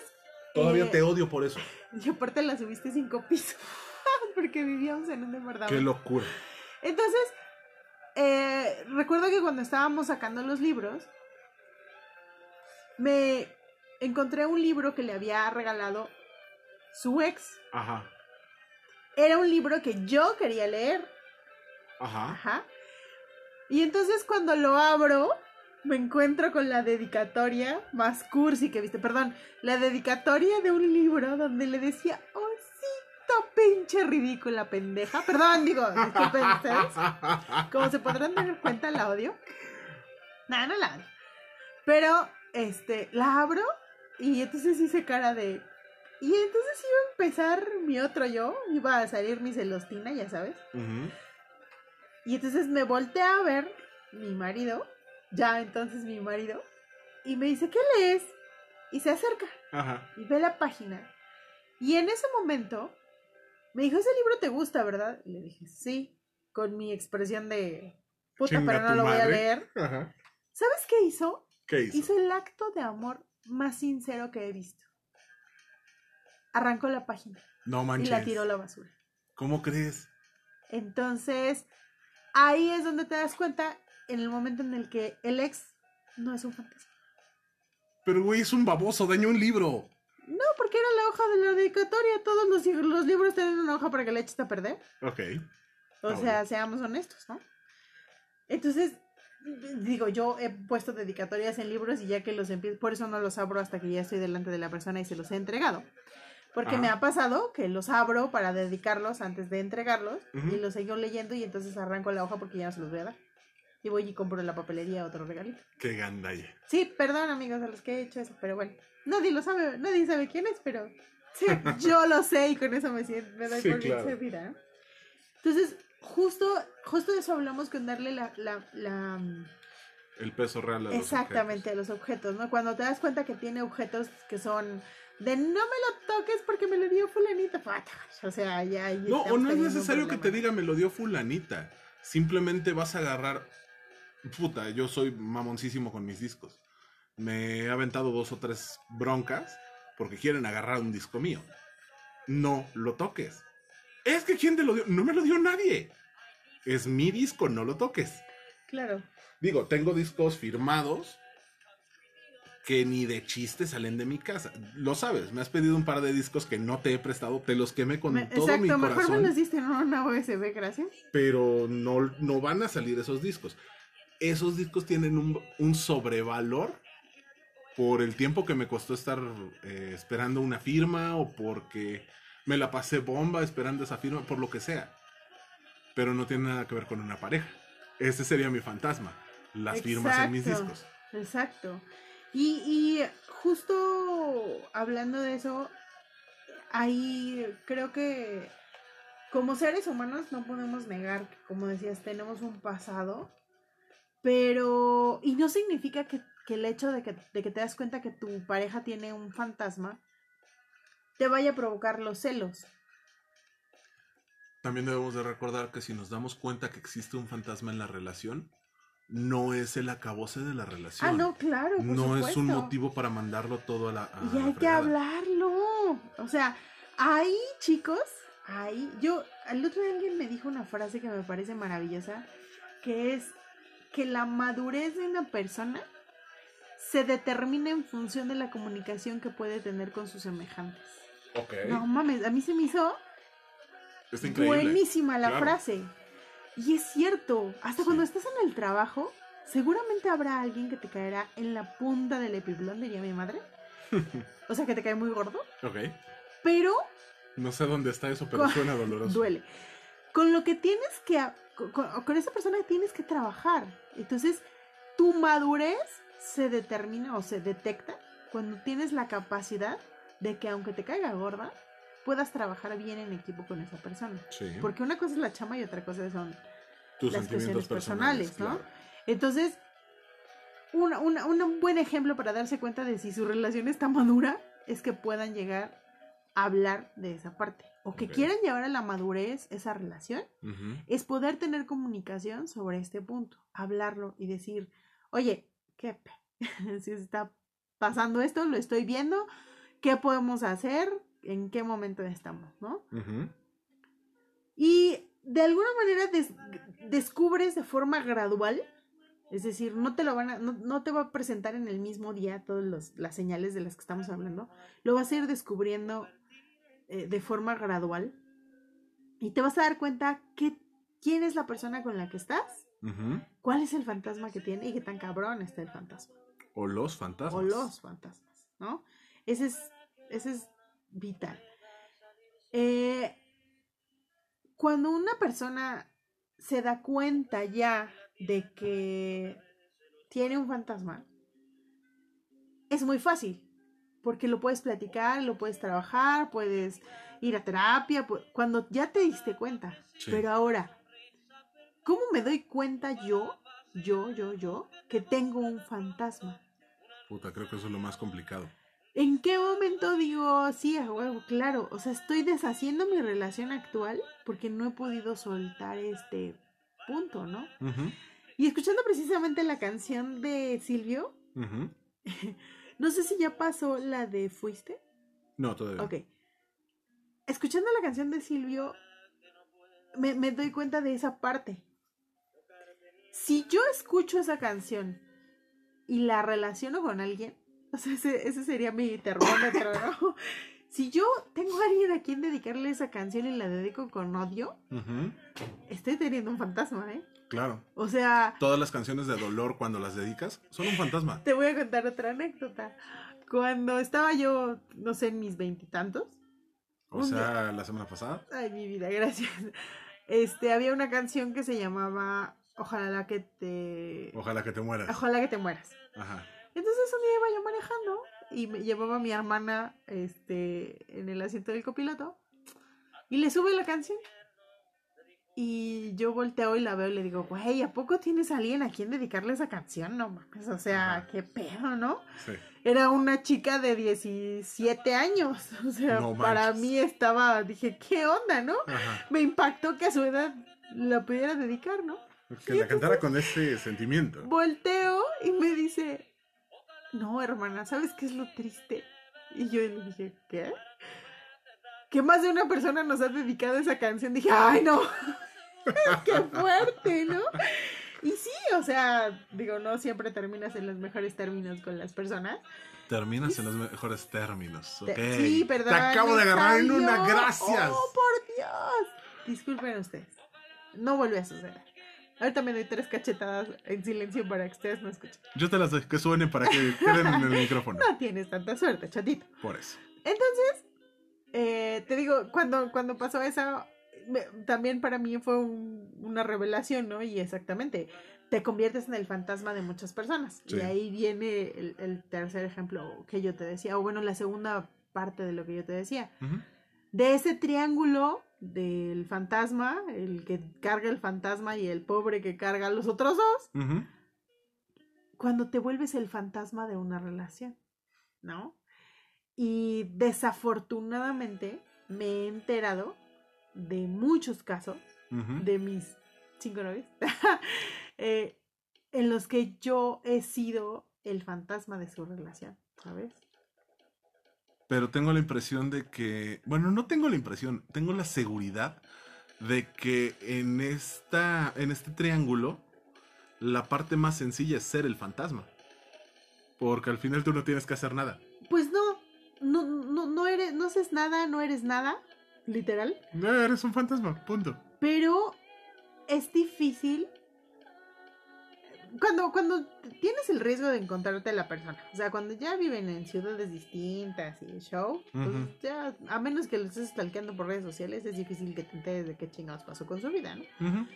Todavía eh, te odio por eso. y aparte la subiste cinco pisos, (laughs) porque vivíamos en un Qué departamento. locura. Entonces, eh, recuerdo que cuando estábamos sacando los libros, me encontré un libro que le había regalado su ex. Ajá. Era un libro que yo quería leer. Ajá. Ajá. Y entonces cuando lo abro, me encuentro con la dedicatoria más cursi que viste. Perdón, la dedicatoria de un libro donde le decía, pinche ridícula pendeja. Perdón, digo, disculpen ustedes. Como se podrán dar cuenta, la odio. No, no la odio. Pero, este, la abro y entonces hice cara de... Y entonces iba a empezar mi otro yo, iba a salir mi celostina, ya sabes. Y entonces me volteé a ver mi marido, ya entonces mi marido, y me dice, ¿qué lees? Y se acerca Ajá. y ve la página. Y en ese momento me dijo, ese libro te gusta, ¿verdad? Y le dije, sí, con mi expresión de puta, Chinga pero no lo voy a leer. Ajá. ¿Sabes qué hizo? ¿Qué hizo? Hizo el acto de amor más sincero que he visto. Arrancó la página No y manches. la tiró a la basura. ¿Cómo crees? Entonces, ahí es donde te das cuenta en el momento en el que el ex no es un fantasma. Pero, güey, es un baboso, dañó un libro. No, porque era la hoja de la dedicatoria. Todos los, los libros tienen una hoja para que le eches a perder. Ok. O Ah, sea, bueno. seamos honestos, ¿no? Entonces, digo, yo he puesto dedicatorias en libros y ya que los empiezo, por eso no los abro hasta que ya estoy delante de la persona y se los he entregado. Porque me ha pasado que los abro para dedicarlos antes de entregarlos y los sigo leyendo y entonces arranco la hoja porque ya no se los voy a dar. Y voy y compro en la papelería otro regalito. Qué gandalla. Sí, perdón amigos a los que he hecho eso, pero bueno. Nadie lo sabe, nadie sabe quién es, pero sí, (laughs) yo lo sé y con eso me siento, me doy Sí, por bien claro. Entonces, justo, justo de eso hablamos con darle la, la, la El peso real a los exactamente a los objetos, ¿no? Cuando te das cuenta que tiene objetos que son de no me lo toques porque me lo dio fulanita, o sea, ya ahí No, o no es necesario que te diga me lo dio fulanita. Simplemente vas a agarrar. Puta, yo soy mamoncísimo con mis discos. Me he aventado dos o tres broncas porque quieren agarrar un disco mío. No lo toques. Es que ¿quién te lo dio? No me lo dio nadie. Es mi disco, no lo toques. Claro. Digo, tengo discos firmados que ni de chiste salen de mi casa. Lo sabes, me has pedido un par de discos que no te he prestado, te los quemé con Me- todo exacto, mi mejor corazón me los diste en una USB, gracias. pero no, no van a salir esos discos. Esos discos tienen un, un sobrevalor por el tiempo que me costó estar eh, esperando una firma o porque me la pasé bomba esperando esa firma, por lo que sea. Pero no tiene nada que ver con una pareja. Ese sería mi fantasma, las firmas en mis discos. Exacto. Y, y justo hablando de eso, ahí creo que como seres humanos no podemos negar que, como decías, tenemos un pasado, pero... Y no significa que, que el hecho de que, de que te das cuenta que tu pareja tiene un fantasma te vaya a provocar los celos. También debemos de recordar que si nos damos cuenta que existe un fantasma en la relación, no es el acabose de la relación. Ah, no, claro. por no es un motivo para mandarlo todo a la. a Y la hay que hablarlo. O sea, ahí, chicos, ahí. Yo, el otro día alguien me dijo una frase que me parece maravillosa, que es que la madurez de una persona se determina en función de la comunicación que puede tener con sus semejantes. Ok. No mames, a mí se me hizo Está increíble. buenísima la Claro. frase. Y es cierto, hasta Sí. cuando estás en el trabajo, seguramente habrá alguien que te caerá en la punta del epiblón, diría mi madre. (laughs) o sea, que te cae muy gordo. Ok. Pero No sé dónde está eso, pero suena doloroso. (laughs) duele. Con lo que tienes que, con esa persona tienes que trabajar. Entonces, tu madurez se determina o se detecta cuando tienes la capacidad de que aunque te caiga gorda, puedas trabajar bien en equipo con esa persona. Sí. Porque una cosa es la chama y otra cosa son Tus las cuestiones personales, personales, ¿no? claro. Entonces, una- una- un buen ejemplo para darse cuenta de si su relación está madura es que puedan llegar a hablar de esa parte. O que quieran llevar a la madurez esa relación, es poder tener comunicación sobre este punto. Hablarlo y decir, oye, ¿qué? (laughs) si está pasando esto, lo estoy viendo, ¿qué podemos hacer? ¿En qué momento estamos? ¿No? Y de alguna manera des- descubres de forma gradual, es decir, no te lo van a, no, no te va a presentar en el mismo día todas las señales de las que estamos hablando, lo vas a ir descubriendo eh, de forma gradual y te vas a dar cuenta que, quién es la persona con la que estás, Cuál es el fantasma que tiene y qué tan cabrón está el fantasma O los fantasmas. o los fantasmas, ¿no? Ese es, ese es vital. Eh, cuando una persona se da cuenta ya de que tiene un fantasma, es muy fácil, porque lo puedes platicar, lo puedes trabajar, puedes ir a terapia, cuando ya te diste cuenta. Sí. Pero ahora, ¿cómo me doy cuenta yo, yo, yo, yo, que tengo un fantasma? Puta, creo que eso es lo más complicado. ¿En qué momento digo, sí, a huevo, claro? O sea, estoy deshaciendo mi relación actual porque no he podido soltar este punto, ¿no? Y escuchando precisamente la canción de Silvio, (laughs) no sé si ya pasó la de Fuiste. No, todavía. Ok. Escuchando la canción de Silvio, me, me doy cuenta de esa parte. Si yo escucho esa canción y la relaciono con alguien, o sea, ese, ese sería mi termómetro, ¿no? (laughs) Si yo tengo a alguien a quien dedicarle esa canción y la dedico con odio, estoy teniendo un fantasma, ¿eh? Claro. O sea, Todas las canciones de dolor cuando las dedicas son un fantasma. te voy a contar otra anécdota. Cuando estaba yo, no sé, en mis veintitantos, O sea, la semana pasada. Ay, mi vida, gracias. Este, había una canción que se llamaba Ojalá que te... Ojalá que te mueras. Ojalá que te mueras. Ajá. Entonces un día iba yo manejando y me llevaba a mi hermana este, en el asiento del copiloto y le sube la canción. Y yo volteo y la veo y le digo, güey, ¿a poco tienes a alguien a quien dedicarle esa canción? No mames, o sea, Ajá. qué pedo, ¿no? Sí. Era una chica de 17 años. (laughs) O sea, No para mí estaba, dije, ¿qué onda, no? Ajá. me impactó que a su edad la pudiera dedicar, ¿no? (laughs) Que la cantara con ese sentimiento. Volteo y me dice, no, hermana, ¿sabes qué es lo triste? Y yo le dije, ¿qué? Que más de una persona nos ha dedicado esa canción. Dije, ay, no, (laughs) qué fuerte, ¿no? Y sí, o sea, digo, no siempre terminas en los mejores términos con las personas. Terminas en los mejores términos. Ok. Sí, perdón. Te acabo de agarrar en una. Gracias. Oh, por Dios. Disculpen ustedes. No vuelve a suceder. Ahorita me doy tres cachetadas en silencio para que ustedes no escuchen. Yo te las doy que suene para que queden en el micrófono. No tienes tanta suerte, chatito. Por eso. Entonces, eh, te digo, cuando, cuando pasó eso, me- también para mí fue un- una revelación, ¿no? Y exactamente, te conviertes en el fantasma de muchas personas. Sí. Y ahí viene el, el tercer ejemplo que yo te decía, o bueno, la segunda parte de lo que yo te decía. De ese triángulo del fantasma, el que carga el fantasma y el pobre que carga a los otros dos, cuando te vuelves el fantasma de una relación, ¿no? Y desafortunadamente me he enterado de muchos casos de mis cinco novios (laughs) eh, en los que yo he sido el fantasma de su relación, ¿sabes? Pero tengo la impresión de que, bueno, no tengo la impresión, tengo la seguridad de que en esta, en este triángulo, la parte más sencilla es ser el fantasma. Porque al final tú no tienes que hacer nada. Pues no, no, no, no eres, no haces nada, no eres nada, literal, No, eres un fantasma, punto. pero es difícil cuando, cuando tienes el riesgo de encontrarte a la persona, o sea, cuando ya viven en ciudades distintas y el show, pues Ujú. ya, a menos que lo estés stalkeando por redes sociales, es difícil que te enteres de qué chingados pasó con su vida, ¿no? Ujú.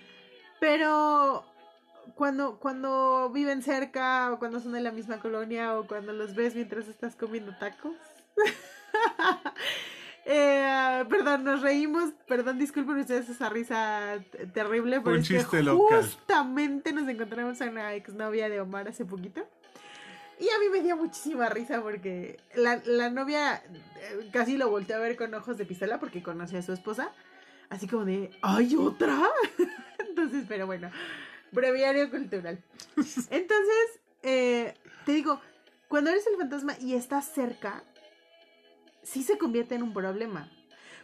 Pero cuando, cuando viven cerca, o cuando son de la misma colonia, o cuando los ves mientras estás comiendo tacos. (laughs) Eh, perdón, nos reímos, perdón, disculpen ustedes esa risa terrible, pero un es que chiste local. justamente nos encontramos a una exnovia de Omar hace poquito. Y a mí me dio muchísima risa porque la, la novia eh, casi lo volteó a ver con ojos de pistola porque conoce a su esposa. Así como de, ¿hay otra? (laughs) Entonces, pero bueno, breviario cultural. (laughs) Entonces, eh, te digo, cuando eres el fantasma y estás cerca, sí se convierte en un problema.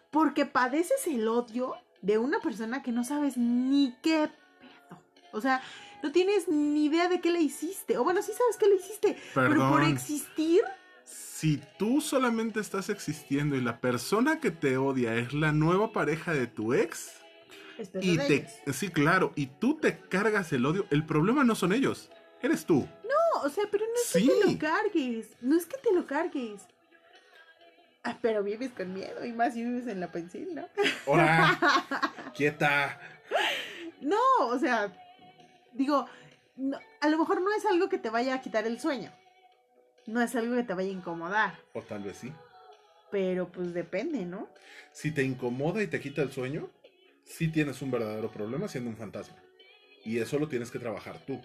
Porque padeces el odio de una persona que no sabes ni qué pedo. O sea, no tienes ni idea de qué le hiciste. O bueno, sí sabes qué le hiciste. Pero por existir, Si tú solamente estás existiendo y la persona que te odia es la nueva pareja de tu ex, y de te, ellos. sí, claro, y tú te cargas el odio, el problema no son ellos, eres tú. No, o sea, pero no es que te lo cargues. No es que te lo cargues. Ah, pero vives con miedo y más si vives en la pensión, ¿no? Ahora, (laughs) quieta. No, o sea, digo, no- a lo mejor no es algo que te vaya a quitar el sueño. No es algo que te vaya a incomodar. O tal vez sí. Pero pues depende, ¿no? Si te incomoda y te quita el sueño, sí tienes un verdadero problema siendo un fantasma. Y eso lo tienes que trabajar tú.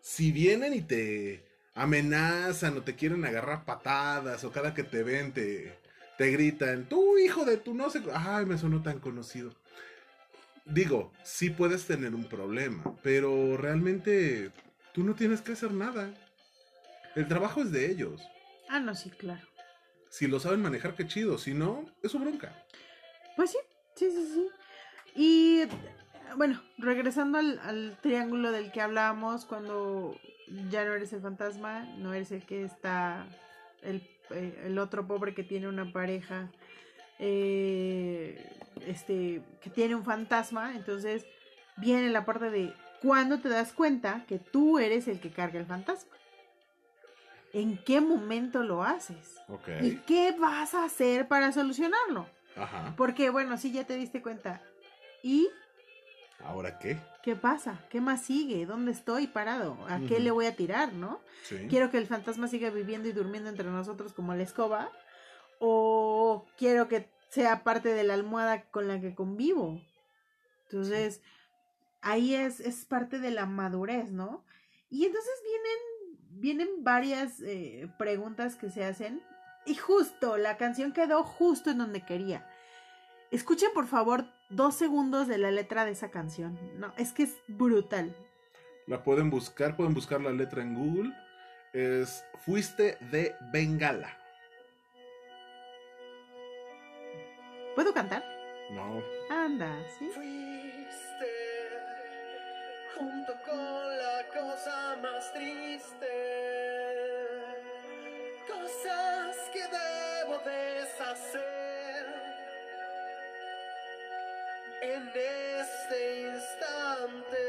Si vienen y te amenazan o te quieren agarrar patadas o cada que te ven te, te gritan, tú hijo de tu no sé, cu-". ay, me sonó tan conocido. Digo, sí puedes tener un problema, pero realmente tú no tienes que hacer nada. El trabajo es de ellos. Ah, no, sí, claro. Si lo saben manejar, qué chido. Si no, es su bronca. Pues sí, sí, sí, sí. Y bueno, regresando al, al triángulo del que hablábamos, cuando ya no eres el fantasma, no eres el que está, el, eh, el otro pobre que tiene una pareja, eh, este, que tiene un fantasma, entonces viene la parte de cuando te das cuenta que tú eres el que carga el fantasma. ¿En qué momento lo haces? ¿Y qué vas a hacer para solucionarlo? Ajá. Porque, bueno, sí, ya te diste cuenta. ¿Y ¿Ahora qué? qué pasa? ¿Qué más sigue? ¿Dónde estoy parado? ¿A qué le voy a tirar, no? Sí. ¿Quiero que el fantasma siga viviendo y durmiendo entre nosotros como la escoba? ¿O quiero que sea parte de la almohada con la que convivo? Entonces, ahí es, es parte de la madurez, ¿no? Y entonces vienen, vienen varias eh, preguntas que se hacen. Y justo, la canción quedó justo en donde quería. Escuchen por favor dos segundos de la letra de esa canción. No, es que es brutal. La pueden buscar, pueden buscar la letra en Google. Es Fuiste de Bengala. ¿Puedo cantar? No. Anda, ¿sí? Fuiste junto con la cosa más triste, en este instante.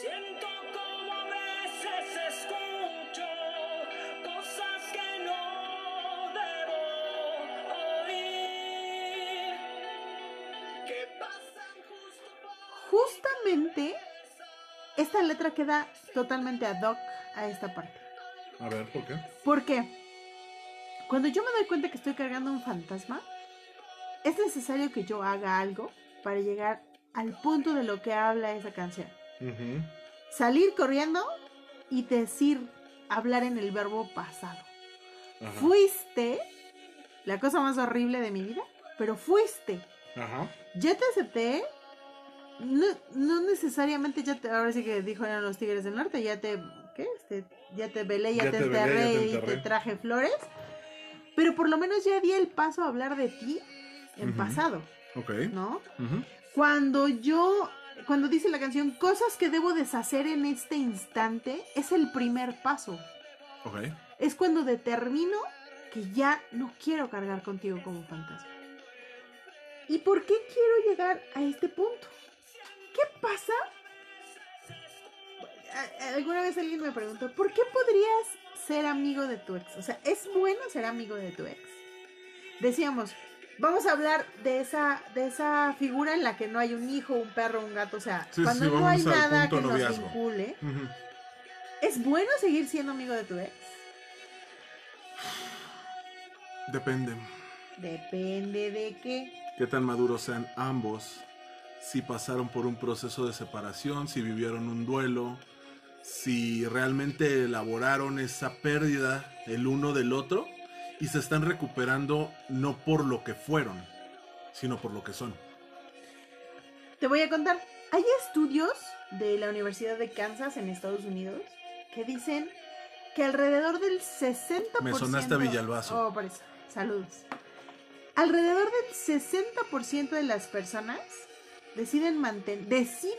Siento como a veces escucho cosas que no debo oír. justamente esta letra queda totalmente ad hoc a esta parte. A ver, ¿por qué? Porque cuando yo me doy cuenta que estoy cargando un fantasma, es necesario que yo haga algo para llegar al punto de lo que habla esa canción. Salir corriendo y decir, hablar en el verbo pasado. Fuiste la cosa más horrible de mi vida, pero fuiste. Ajá. Ya te acepté. No, no necesariamente ya te, ahora sí que dijo eran los tigres del norte, ya te, ¿qué? Este, ya te velé, ya, Ya te, te velé, ya enterré te y te enterré. traje flores. Pero por lo menos ya di el paso a hablar de ti en pasado, Ok. ¿no? Cuando yo, cuando dice la canción, cosas que debo deshacer en este instante, es el primer paso. Ok. Es cuando determino que ya no quiero cargar contigo como fantasma. ¿Y por qué quiero llegar a este punto? ¿Qué pasa? Alguna vez alguien me preguntó, ¿por qué podrías ser amigo de tu ex? O sea, ¿es bueno ser amigo de tu ex? Decíamos, vamos a hablar de esa, de esa figura en la que no hay un hijo, un perro, un gato. O sea, Sí, cuando sí, no hay nada que nos vincule. ¿Es bueno seguir siendo amigo de tu ex? Depende. Depende de qué. Qué tan maduros sean ambos. Si pasaron por un proceso de separación, si vivieron un duelo, si realmente elaboraron esa pérdida el uno del otro y se están recuperando no por lo que fueron, sino por lo que son. Te voy a contar. Hay estudios de la Universidad de Kansas en Estados Unidos que dicen que alrededor del 60%... Me sonaste a Villalbazo. Oh, por eso. Saludos. Alrededor del 60% de las personas deciden mantener... Deciden...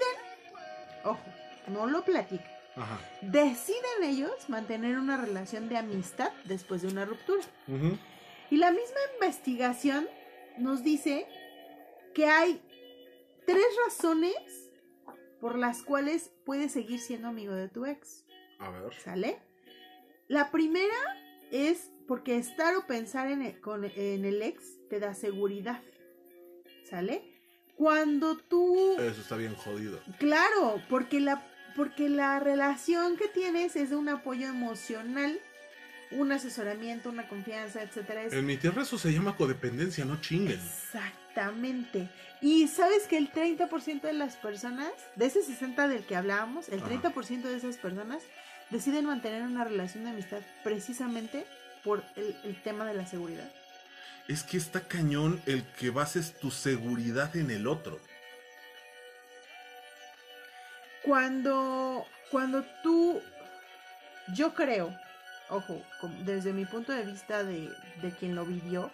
Ojo, no lo platican. Ajá. Deciden ellos mantener una relación de amistad después de una ruptura. Y la misma investigación nos dice que hay tres razones por las cuales puedes seguir siendo amigo de tu ex. A ver. ¿Sale? La primera es porque estar o pensar en el, con- en el ex te da seguridad. ¿Sale? Cuando tú... Eso está bien jodido. Claro, porque la, porque la relación que tienes es de un apoyo emocional, un asesoramiento, una confianza, etcétera. En mi tierra eso se llama codependencia, no chinguen. Exactamente. Y sabes que el 30% de las personas, de ese 60 del que hablábamos, el Ajá. 30% de esas personas deciden mantener una relación de amistad precisamente por el, el tema de la seguridad. Es que está cañón el que bases tu seguridad en el otro. Cuando, cuando tú, yo creo, ojo, desde mi punto de vista de, de quien lo vivió,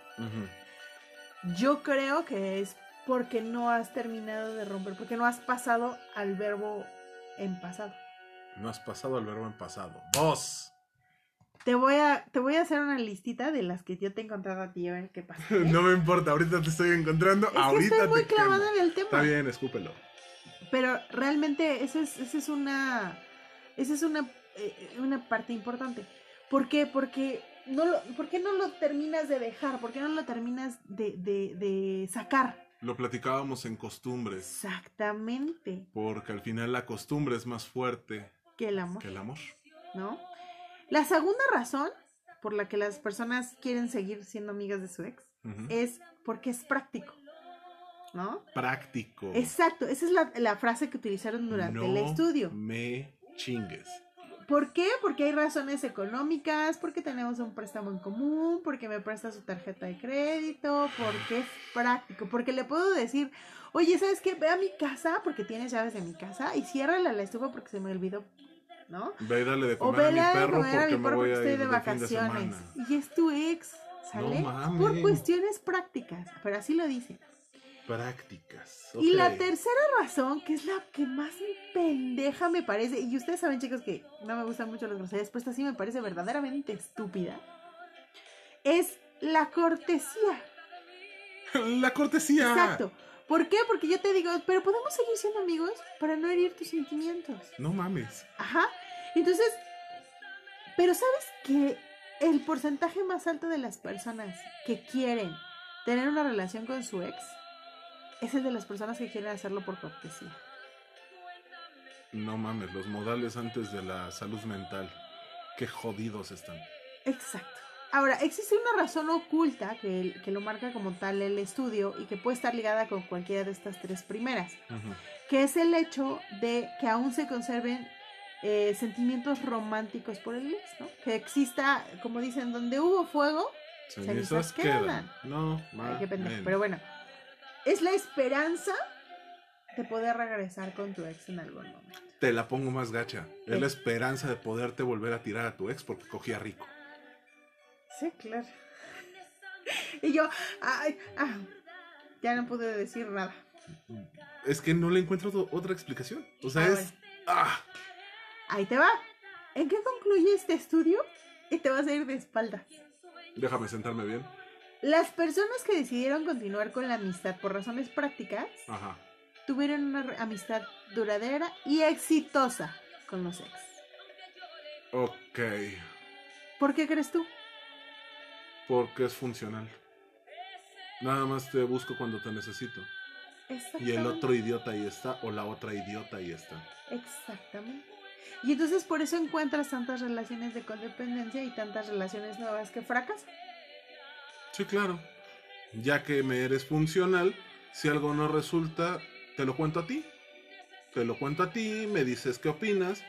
yo creo que es porque no has terminado de romper, porque no has pasado al verbo en pasado. No has pasado al verbo en pasado. Dos. Te voy a, te voy a hacer una listita de las que yo te he encontrado a ti, a ver qué pasa. ¿eh? (laughs) No me importa, ahorita te estoy encontrando. es que ahorita estoy muy te clavada en el tema. Está bien, escúpelo. Pero realmente esa es, esa es una. Esa es una, eh, una parte importante. ¿Por qué? Porque no lo, ¿por qué no lo terminas de dejar? ¿Por qué no lo terminas de, de, de sacar? Lo platicábamos en costumbres. Exactamente. Porque al final la costumbre es más fuerte Que el amor, que el amor. ¿no? La segunda razón por la que las personas quieren seguir siendo amigas de su ex es porque es práctico. ¿No? Práctico. Exacto, esa es la, la frase que utilizaron durante no el estudio. Me chingues. ¿Por qué? Porque hay razones económicas, porque tenemos un préstamo en común, porque me presta su tarjeta de crédito, porque es práctico, porque le puedo decir, oye, ¿sabes qué? Ve a mi casa porque tienes llaves de mi casa y ciérrala la estufa porque se me olvidó, ¿no? Ve y dale de O comer a mi a perro comer a porque mi me voy porque a estoy de de fin de vacaciones. y es tu ex, ¿sale? No. Por cuestiones prácticas, pero así lo dice. Prácticas. Y la tercera razón, que es la que más pendeja me parece, y ustedes saben chicos que no me gustan mucho las groserías, pues esta sí me parece verdaderamente estúpida, es la cortesía. (laughs) La cortesía. Exacto. ¿Por qué? Porque yo te digo, pero podemos seguir siendo amigos para no herir tus sentimientos. No mames. Ajá. Entonces, pero ¿sabes que el porcentaje más alto de las personas que quieren tener una relación con su ex es el de las personas que quieren hacerlo por cortesía? No mames, los modales antes de la salud mental. Qué jodidos están. Exacto. Ahora, existe una razón oculta que, que lo marca como tal el estudio y que puede estar ligada con cualquiera de estas tres primeras, que es el hecho de que aún se conserven eh, sentimientos románticos por el ex, ¿no? Que exista, como dicen, donde hubo fuego, Cenizas Cenizas quedan. quedan. No, mames. pero bueno, es la esperanza de poder regresar con tu ex en algún momento. Te la pongo más gacha. Es la esperanza de poderte volver a tirar a tu ex porque cogía rico. Sí, claro. Y yo, ay, ah, ya no pude decir nada. Es que no le encuentro otra explicación. O sea, Ah, es. Ah, Ahí te va. ¿En qué concluye este estudio? Y te vas a ir de espaldas. déjame sentarme bien. Las personas que decidieron continuar con la amistad por razones prácticas Ajá. tuvieron una amistad duradera y exitosa con los ex. Ok. ¿Por qué crees tú? Porque es funcional. Nada más te busco cuando te necesito. Y el otro idiota ahí está, o la otra idiota ahí está. Exactamente. Y entonces por eso encuentras tantas relaciones de codependencia y tantas relaciones nuevas que fracasan. Sí, claro. Ya que me eres funcional, si algo no resulta, te lo cuento a ti. Te lo cuento a ti, me dices qué opinas,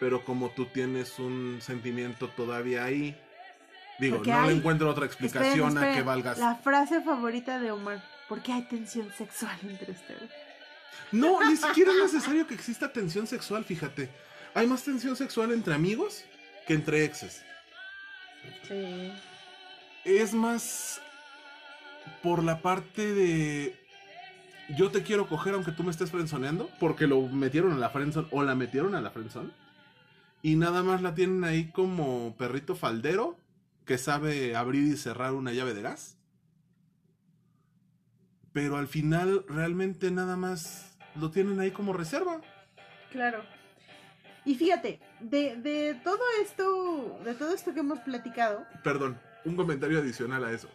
pero como tú tienes un sentimiento todavía ahí, digo, Porque no le encuentro otra explicación Esperen, a que esperen. valgas. La frase favorita de Omar. ¿Por qué hay tensión sexual (laughs) entre ustedes? No, ni siquiera es necesario que exista tensión sexual, fíjate. Hay más tensión sexual entre amigos que entre exes. Sí. Es más por la parte de yo te quiero coger aunque tú me estés frenzoneando porque lo metieron a la frenzone o la metieron a la frenzone y nada más la tienen ahí como perrito faldero que sabe abrir y cerrar una llave de gas. Pero al final realmente nada más lo tienen ahí como reserva. Claro. Y fíjate, de, de todo esto, de todo esto que hemos platicado, perdón un comentario adicional a eso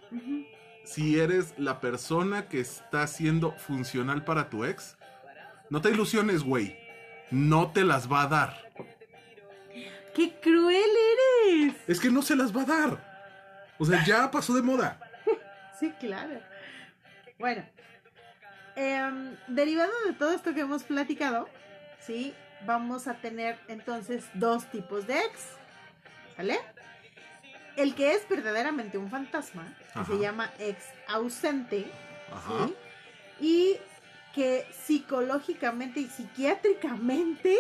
si eres la persona que está siendo funcional para tu ex, no te ilusiones, güey. No te las va a dar. ¡qué cruel eres! Es que no se las va a dar. O sea, ya pasó de moda. (laughs) Sí, claro. Bueno, em, derivado de todo esto que hemos platicado, ¿sí? Vamos a tener entonces dos tipos de ex, ¿sale? El que es verdaderamente un fantasma, que Ajá. se llama ex ausente, Ajá. ¿sí? Y que psicológicamente y psiquiátricamente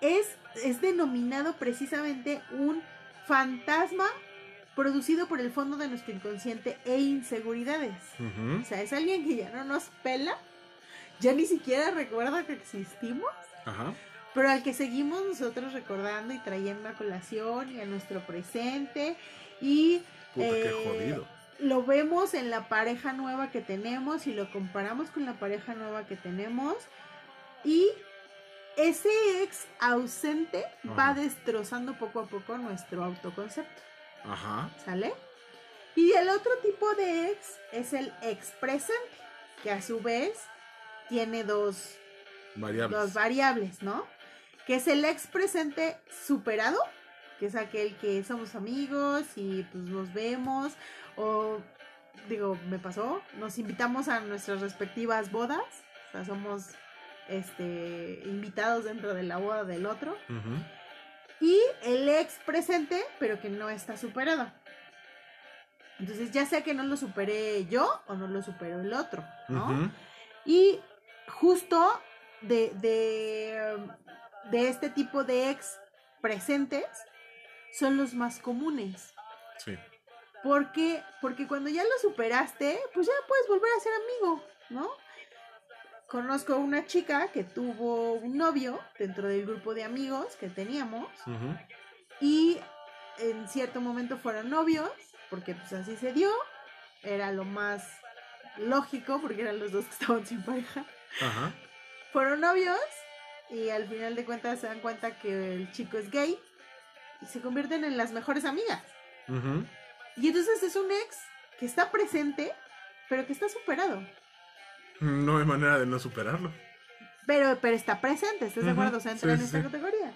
es, es denominado precisamente un fantasma producido por el fondo de nuestro inconsciente e inseguridades. O sea, es alguien que ya no nos pela, ya ni siquiera recuerda que existimos, Ajá. Pero al que seguimos nosotros recordando y trayendo a colación y a nuestro presente y Puta, qué Eh, jodido. lo vemos en la pareja nueva que tenemos y lo comparamos con la pareja nueva que tenemos y ese ex ausente va destrozando poco a poco nuestro autoconcepto, Ajá. ¿sale? Y el otro tipo de ex es el ex presente, que a su vez tiene dos, Variables. dos variables, ¿no? Que es el ex presente superado, que es aquel que somos amigos y pues nos vemos, o digo, me pasó, nos invitamos a nuestras respectivas bodas, o sea, somos este invitados dentro de la boda del otro, y el ex presente, pero que no está superado. Entonces, ya sea que no lo superé yo o no lo superó el otro, ¿no? Y justo de, de, de este tipo de ex presentes son los más comunes. Sí. ¿Por qué? Porque cuando ya lo superaste, pues ya puedes volver a ser amigo, ¿no? Conozco una chica que tuvo un novio dentro del grupo de amigos que teníamos y en cierto momento fueron novios, porque pues así se dio, era lo más lógico porque eran los dos que estaban sin pareja. Ajá. Fueron novios y al final de cuentas se dan cuenta que el chico es gay y se convierten en las mejores amigas. Y entonces es un ex que está presente, pero que está superado. No hay manera de no superarlo. Pero, pero está presente, ¿estás de acuerdo? O sea, entra sí, en esta sí. categoría.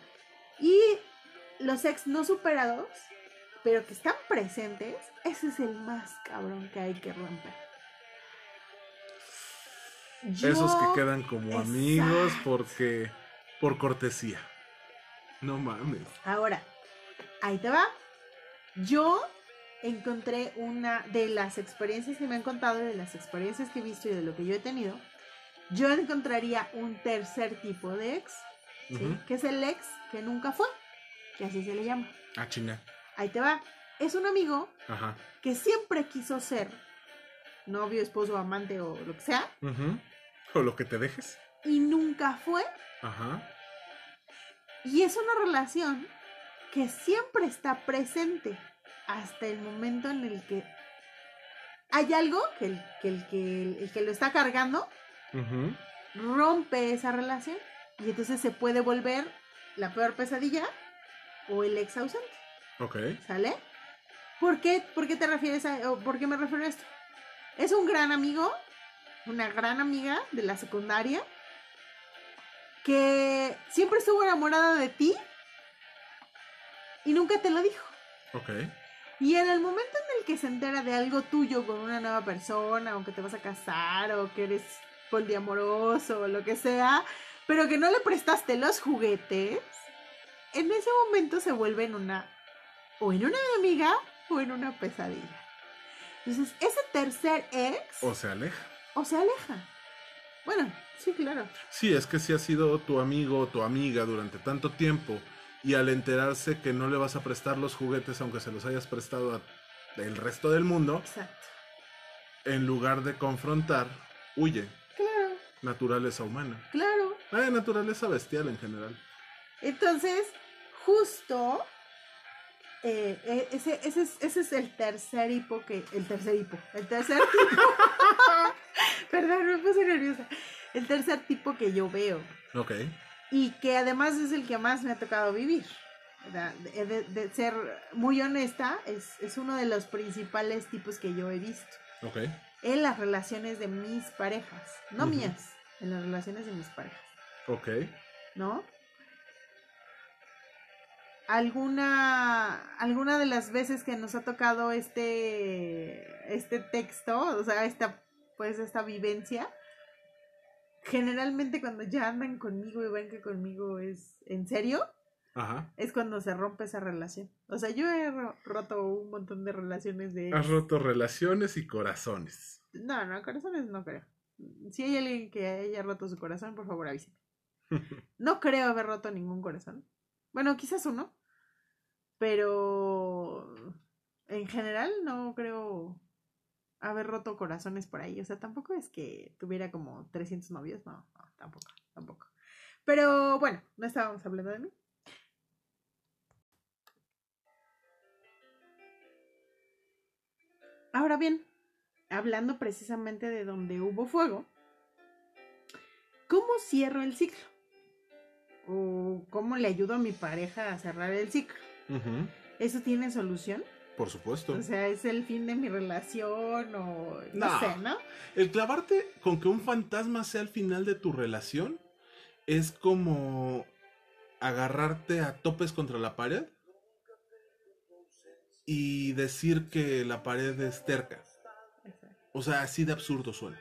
Y los ex no superados, pero que están presentes, ese es el más cabrón que hay que romper. Esos que quedan como amigos Exacto. porque por cortesía. No mames. Ahora, ahí te va. Yo encontré una de las experiencias que me han contado, de las experiencias que he visto y de lo que yo he tenido. Yo encontraría un tercer tipo de ex, que es el ex que nunca fue, que así se le llama. Ah, chinga. Ahí te va. Es un amigo Ajá. que siempre quiso ser novio, esposo, amante o lo que sea. O lo que te dejes. Y nunca fue. Ajá. Y es una relación que siempre está presente hasta el momento en el que hay algo que el que, el que, el que lo está cargando rompe esa relación y entonces se puede volver la peor pesadilla o el ex ausente, Ok. ¿sale? ¿Por qué, por qué te refieres a, o por qué me refiero a esto? Es un gran amigo, una gran amiga de la secundaria que siempre estuvo enamorada de ti y nunca te lo dijo. Ok. Y en el momento en el que se entera de algo tuyo con una nueva persona, o que te vas a casar, o que eres poliamoroso, o lo que sea, pero que no le prestaste los juguetes, en ese momento se vuelve en una, o en una amiga, o en una pesadilla. Entonces, ese tercer ex, O se aleja. o se aleja. Bueno, sí, claro. Sí, es que si ha sido tu amigo o tu amiga durante tanto tiempo y al enterarse que no le vas a prestar los juguetes aunque se los hayas prestado a el resto del mundo, Exacto. en lugar de confrontar, huye. Claro, Naturaleza humana. claro. Eh, naturaleza bestial en general. Entonces, justo eh, eh, ese, ese, es, ese es el tercer hipo que. El tercer hipo. El tercer (laughs) tipo. (laughs) Perdón, me puse nerviosa. El tercer tipo que yo veo. Ok. Y que además es el que más me ha tocado vivir. De, de- de ser muy honesta, es, es uno de los principales tipos que yo he visto. Ok. En las relaciones de mis parejas. No mías, en las relaciones de mis parejas. Ok. ¿no? Alguna, alguna de las veces que nos ha tocado este, este texto, o sea, esta, pues esta vivencia, generalmente cuando ya andan conmigo y ven que conmigo es en serio, Ajá. es cuando se rompe esa relación. O sea, yo he ro- roto un montón de relaciones de... Has roto relaciones y corazones. No, no, corazones no creo. Si hay alguien que haya roto su corazón, por favor avíseme. (laughs) No creo haber roto ningún corazón. Bueno, quizás uno. Pero en general no creo haber roto corazones por ahí. O sea, tampoco es que tuviera como 300 novios. No, no, tampoco, tampoco. Pero bueno, no estábamos hablando de mí. Ahora bien, hablando precisamente de donde hubo fuego, ¿cómo cierro el ciclo? ¿O cómo le ayudo a mi pareja a cerrar el ciclo? Ujú. ¿Eso tiene solución? Por supuesto. O sea, ¿es el fin de mi relación o no, sé, no? El clavarte con que un fantasma sea el final de tu relación es como agarrarte a topes contra la pared y decir que la pared es terca. O sea, así de absurdo suena.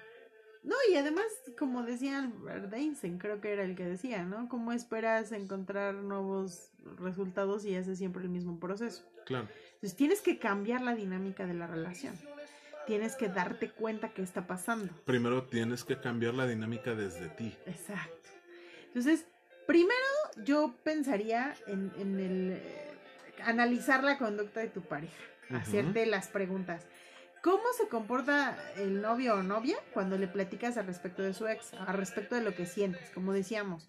No, y además, como decía Albert Einstein, creo que era el que decía, ¿no? ¿Cómo esperas encontrar nuevos resultados y haces siempre el mismo proceso? Claro. Entonces tienes que cambiar la dinámica de la relación. Tienes que darte cuenta qué está pasando. Primero tienes que cambiar la dinámica desde ti. Exacto. Entonces, primero yo pensaría en, en el eh, analizar la conducta de tu pareja, hacerte las preguntas. ¿Cómo se comporta el novio o novia cuando le platicas al respecto de su ex, al respecto de lo que sientes? Como decíamos,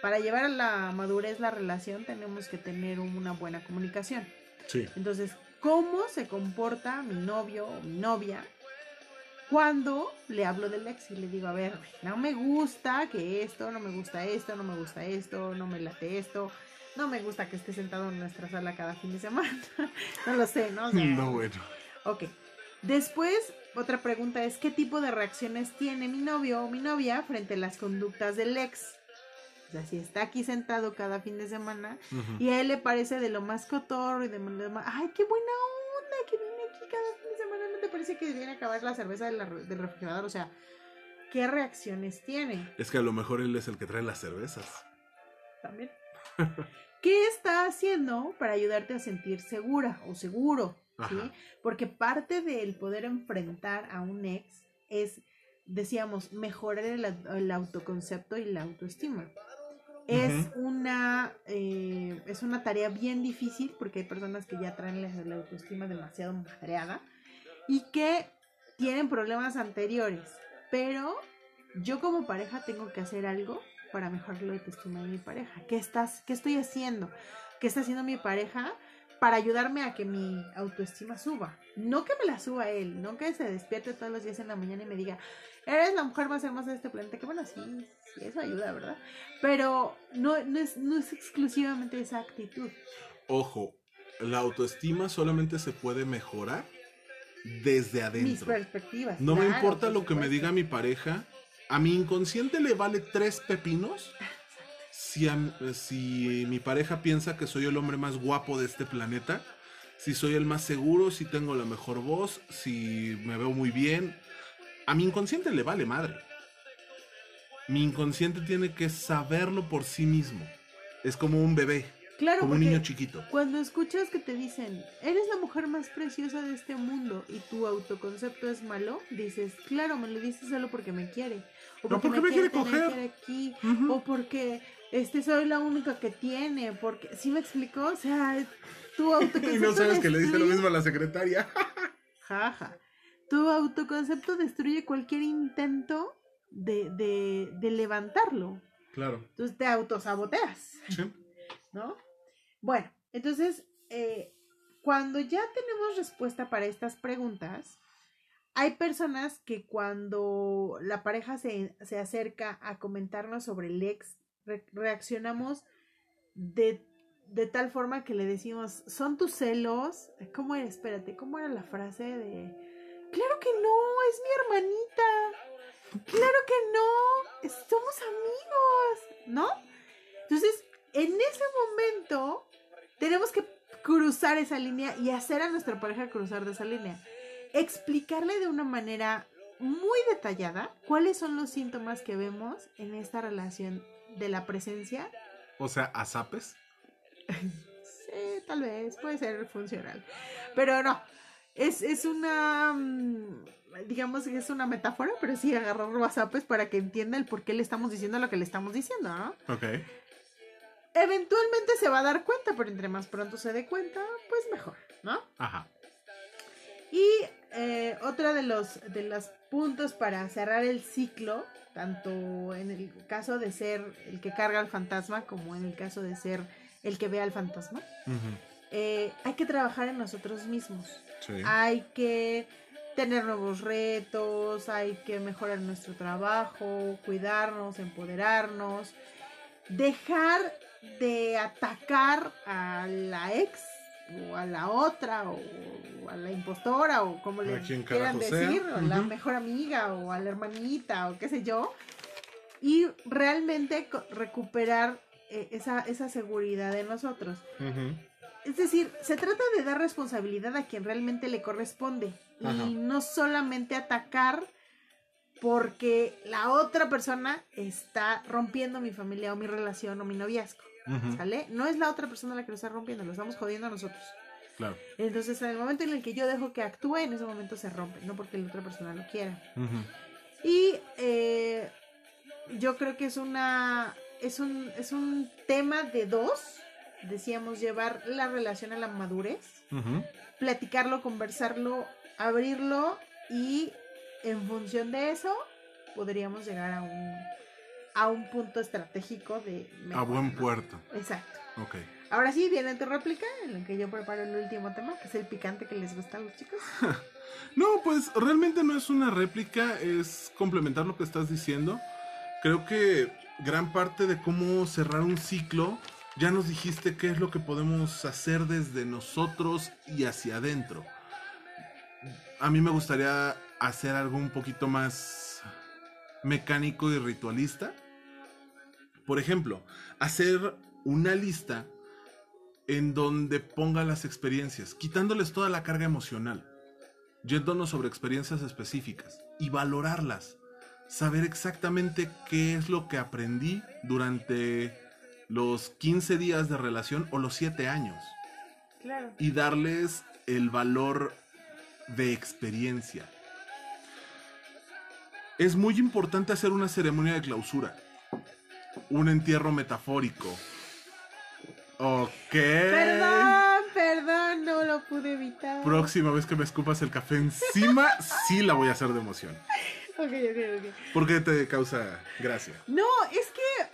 para llevar a la madurez la relación tenemos que tener una buena comunicación. Sí. Entonces, ¿cómo se comporta mi novio o mi novia cuando le hablo del ex y le digo, a ver, no me gusta que esto, no me gusta esto, no me gusta esto, no me late esto, no me gusta que esté sentado en nuestra sala cada fin de semana? (laughs) no lo sé, ¿no? O sea, No, bueno. Ok. Después, otra pregunta es, ¿qué tipo de reacciones tiene mi novio o mi novia frente a las conductas del ex? O sea, si está aquí sentado cada fin de semana y a él le parece de lo más cotorro y de lo más, ay, qué buena onda que viene aquí cada fin de semana, ¿no te parece que viene a acabar la cerveza de la del refrigerador? O sea, ¿qué reacciones tiene? Es que a lo mejor él es el que trae las cervezas. También. (laughs) ¿Qué está haciendo para ayudarte a sentir segura o seguro? Porque parte del poder enfrentar a un ex es, decíamos, mejorar el, el autoconcepto y la autoestima. Es una eh, es una tarea bien difícil porque hay personas que ya traen la, la autoestima demasiado madreada y que tienen problemas anteriores. Pero yo como pareja tengo que hacer algo para mejorar la autoestima de mi pareja. ¿Qué estás, qué estoy haciendo? ¿Qué está haciendo mi pareja para ayudarme a que mi autoestima suba? No que me la suba él, no que se despierte todos los días en la mañana y me diga, eres la mujer más hermosa de este planeta. Que bueno, sí, sí, eso ayuda, ¿verdad? Pero no, no, es, no es exclusivamente esa actitud. Ojo, la autoestima solamente se puede mejorar desde Mis adentro. perspectivas. No me importa por lo que me diga mi pareja. A mi inconsciente le vale tres pepinos si, a- si mi pareja piensa que soy el hombre más guapo de este planeta, si soy el más seguro, si tengo la mejor voz, si me veo muy bien. A mi inconsciente le vale madre. Mi inconsciente tiene que saberlo por sí mismo. Es como un bebé, Claro, como un niño chiquito. cuando escuchas que te dicen, eres la mujer más preciosa de este mundo y tu autoconcepto es malo, dices, claro, me lo dices solo porque me quiere. O No, porque me quiere coger. O porque este soy la única que tiene. Porque, ¿sí me explicó? O sea, tu autoconcepto (laughs) Y no sabes que le dice lo mismo a la secretaria. (laughs) Jaja. Tu autoconcepto destruye cualquier intento de, de, de levantarlo. Claro. Entonces te autosaboteas. Sí. (laughs) ¿no? Bueno, entonces, eh, cuando ya tenemos respuesta para estas preguntas, hay personas que cuando la pareja se, se acerca a comentarnos sobre el ex, re- reaccionamos de, de tal forma que le decimos, ¿son tus celos? ¿Cómo era? Espérate, ¿cómo era la frase de... Claro que no, es mi hermanita. Claro que no, somos amigos, ¿no? Entonces, en ese momento, tenemos que cruzar esa línea y hacer a nuestra pareja cruzar de esa línea. Explicarle de una manera muy detallada cuáles son los síntomas que vemos en esta relación de la presencia. O sea, a zapes. Sí, tal vez, puede ser funcional. Pero no, es, es una, mm, digamos que es una metáfora, pero sí agarrar WhatsApp para que entienda el por qué le estamos diciendo lo que le estamos diciendo, ¿no? Ok. Eventualmente se va a dar cuenta, pero entre más pronto se dé cuenta, pues mejor, ¿no? Ajá. Y eh, otra de los, de los puntos para cerrar el ciclo, tanto en el caso de ser el que carga al fantasma como en el caso de ser el que ve al fantasma, eh, hay que trabajar en nosotros mismos. Sí. Hay que tener nuevos retos, hay que mejorar nuestro trabajo, cuidarnos, empoderarnos, dejar de atacar a la ex o a la otra o a la impostora o como le quieran sea. decir, o a la mejor amiga o a la hermanita o qué sé yo, y realmente recuperar eh, esa, esa seguridad de nosotros. Es decir, se trata de dar responsabilidad a quien realmente le corresponde. Y no solamente atacar porque la otra persona está rompiendo mi familia o mi relación o mi noviazgo, ¿sale? No es la otra persona la que lo está rompiendo, lo estamos jodiendo a nosotros. Claro. Entonces, en el momento en el que yo dejo que actúe, en ese momento se rompe, no porque la otra persona lo quiera. Y eh, yo creo que es una es un, es un tema de dos. Decíamos llevar la relación a la madurez, platicarlo, conversarlo, abrirlo y en función de eso podríamos llegar a un a un punto estratégico de A buen ¿no? puerto. Exacto. Ok. Ahora sí viene tu réplica en la que yo preparo el último tema, que es el picante que les gusta a los chicos. (laughs) No, pues realmente no es una réplica, es complementar lo que estás diciendo. Creo que gran parte de cómo cerrar un ciclo, ya nos dijiste qué es lo que podemos hacer desde nosotros y hacia adentro. a mí me gustaría hacer algo un poquito más mecánico y ritualista. Por ejemplo, hacer una lista en donde ponga las experiencias, quitándoles toda la carga emocional, yéndonos sobre experiencias específicas y valorarlas. Saber exactamente qué es lo que aprendí durante los 15 días de relación o los 7 años. Claro. Y darles el valor de experiencia. Es muy importante hacer una ceremonia de clausura. Un entierro metafórico. Ok. Perdón, perdón, no lo pude evitar. Próxima vez que me escupas el café encima, (laughs) sí la voy a hacer de emoción. Ok, ok, ok. ¿Por qué te causa gracia? No, es que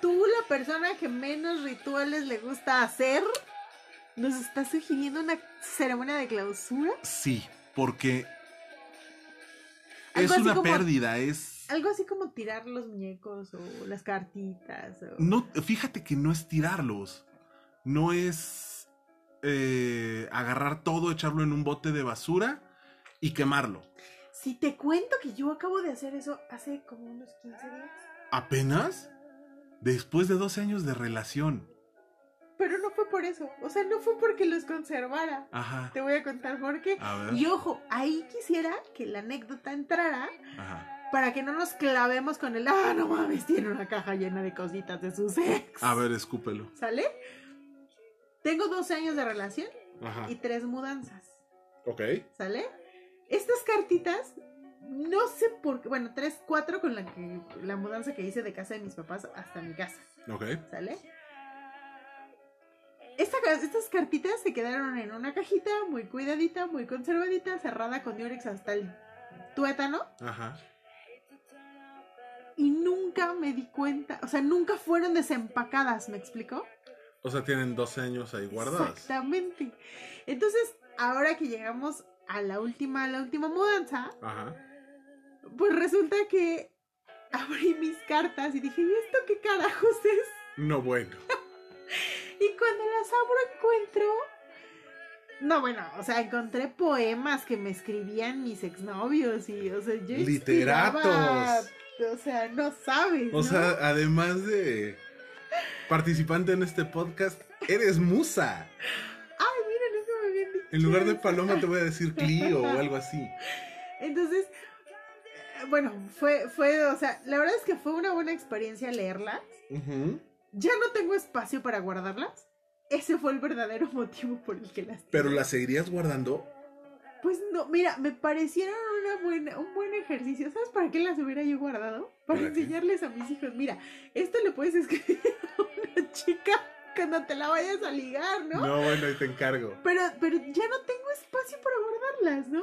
tú, la persona que menos rituales le gusta hacer, nos estás sugiriendo una ceremonia de clausura. Sí, porque es una como- pérdida, es... Algo así como tirar los muñecos o las cartitas. O... No, fíjate que no es tirarlos. No es eh, agarrar todo, echarlo en un bote de basura y quemarlo. Si te cuento que yo acabo de hacer eso hace como unos 15 días. ¿Apenas? Después de 12 años de relación. Pero no fue por eso. O sea, no fue porque los conservara. Ajá. Te voy a contar por qué. A ver. Y ojo, ahí quisiera que la anécdota entrara Ajá. para que no nos clavemos con el, ah, no mames, tiene una caja llena de cositas de sus ex. A ver, escúpelo. ¿Sale? Tengo 12 años de relación Ajá. y tres mudanzas. Ok. ¿Sale? Estas cartitas, no sé por qué, bueno, tres, cuatro con la, que, la mudanza que hice de casa de mis papás hasta mi casa. Ok. ¿Sale? Esta estas cartitas se quedaron en una cajita muy cuidadita, muy conservadita, cerrada con Durex hasta el tuétano. Ajá. Y nunca me di cuenta, o sea, nunca fueron desempacadas, ¿me explicó? O sea, tienen 12 años ahí guardadas. Exactamente. Entonces, ahora que llegamos a la última, a la última mudanza, Ajá. pues resulta que abrí mis cartas y dije, ¿y esto qué carajos es? No, bueno. (laughs) Y cuando las abro encuentro... No, bueno, o sea, encontré poemas que me escribían mis exnovios y, o sea, yo Literatos. inspiraba- O sea, no sabes, O ¿no? sea, además de participante en este podcast, eres musa. Ay, miren, eso me habían dicho. En lugar de paloma te voy a decir Clio o algo así. Entonces, eh, bueno, fue, fue, o sea, la verdad es que fue una buena experiencia leerlas. Ujú. Ya no tengo espacio para guardarlas. Ese fue el verdadero (laughs) motivo por el que las. Pero las seguirías guardando. Pues no, mira, me parecieron una buena, un buen ejercicio. ¿Sabes para qué las hubiera yo guardado? Para ¿Para qué? enseñarles a mis hijos. Mira, esto le puedes (laughs) escribir a una chica cuando te la vayas a ligar, ¿no? No, bueno, te encargo. Pero, pero ya no tengo espacio para guardarlas, ¿no?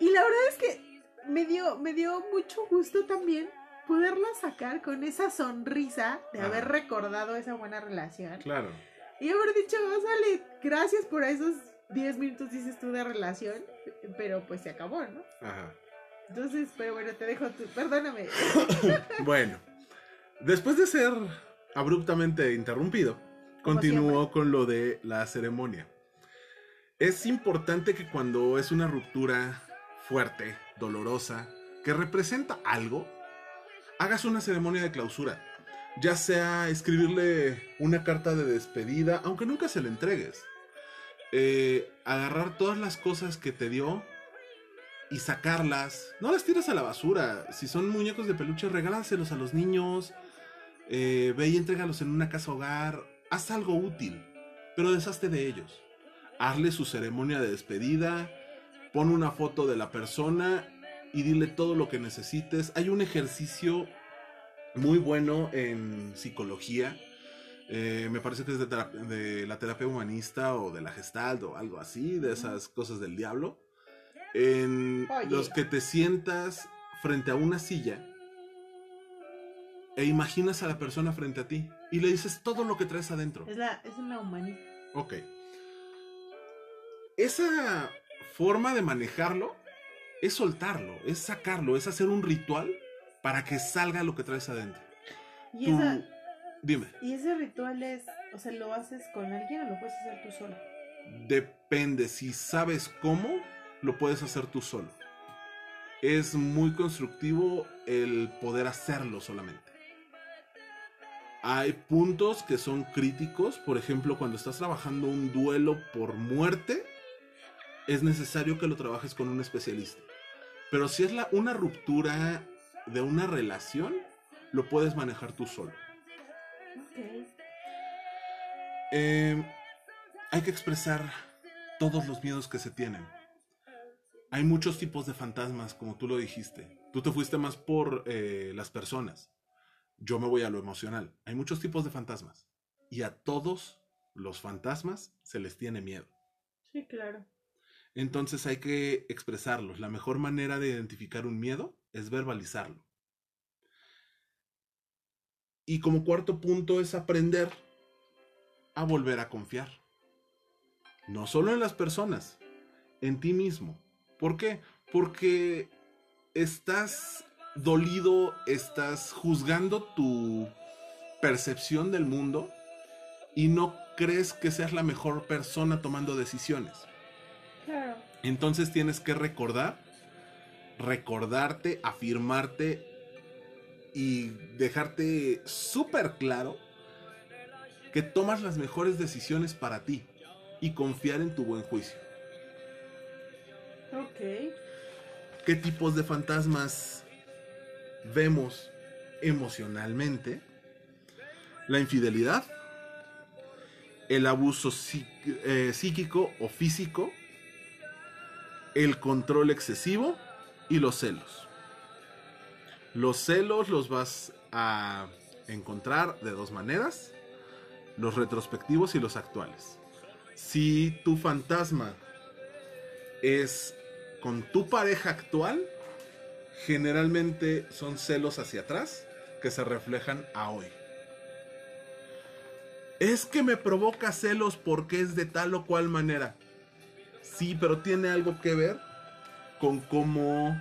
Y la verdad es que me dio, me dio mucho gusto también poderlas sacar con esa sonrisa de Ajá. haber recordado esa buena relación. Claro. Y haber dicho, sale, gracias por esos 10 minutos, dices tú, de relación. Pero pues se acabó, ¿no? Ajá. Entonces, pero bueno, te dejo tú. Perdóname. (coughs) Bueno, después de ser abruptamente interrumpido, continuó con lo de la ceremonia. Es importante que cuando es una ruptura fuerte, dolorosa, que representa algo, hagas una ceremonia de clausura. Ya sea escribirle una carta de despedida, aunque nunca se la entregues. Eh, agarrar todas las cosas que te dio y sacarlas. No las tires a la basura. Si son muñecos de peluche, regálaselos a los niños. Eh, ve y entrégalos en una casa hogar. Haz algo útil, pero deshazte de ellos. Hazle su ceremonia de despedida. Pon una foto de la persona y dile todo lo que necesites. Hay un ejercicio muy bueno en psicología. Eh, me parece que es de, la terapia humanista o de la gestalt o algo así, de esas cosas del diablo. En Oye. los que te sientas frente a una silla e imaginas a la persona frente a ti y le dices todo lo que traes adentro. Es, la, es una humanita. Ok. Esa forma de manejarlo es soltarlo, es sacarlo, es hacer un ritual para que salga lo que traes adentro. Y, Tú- esa, Dime, y ese ritual es, o sea, ¿lo haces con alguien o lo puedes hacer tú sola? depende si sabes cómo, lo puedes hacer tú solo. Es muy constructivo el poder hacerlo solamente. Hay puntos que son críticos, por ejemplo, cuando estás trabajando un duelo por muerte, es necesario que lo trabajes con un especialista. Pero si es la, una ruptura de una relación, lo puedes manejar tú solo. Ok. Eh, hay que expresar todos los miedos que se tienen. Hay muchos tipos de fantasmas, como tú lo dijiste. Tú te fuiste más por eh, las personas. Yo me voy a lo emocional. Hay muchos tipos de fantasmas. Y a todos los fantasmas se les tiene miedo. Sí, claro. Entonces hay que expresarlos. La mejor manera de identificar un miedo es verbalizarlo. Y como cuarto punto es aprender a volver a confiar. No solo en las personas, en ti mismo. ¿Por qué? Porque estás dolido, estás juzgando tu percepción del mundo y no crees que seas la mejor persona tomando decisiones. Entonces tienes que recordar, recordarte, afirmarte y dejarte súper claro que tomas las mejores decisiones para ti y confiar en tu buen juicio. Ok. ¿Qué tipos de fantasmas vemos emocionalmente? La infidelidad, el abuso psí- eh, psíquico o físico, el control excesivo y los celos. Los celos los vas a encontrar de dos maneras, los retrospectivos y los actuales. Si tu fantasma es con tu pareja actual, generalmente son celos hacia atrás que se reflejan a hoy. Es que me provoca celos porque es de tal o cual manera. Sí, pero tiene algo que ver con cómo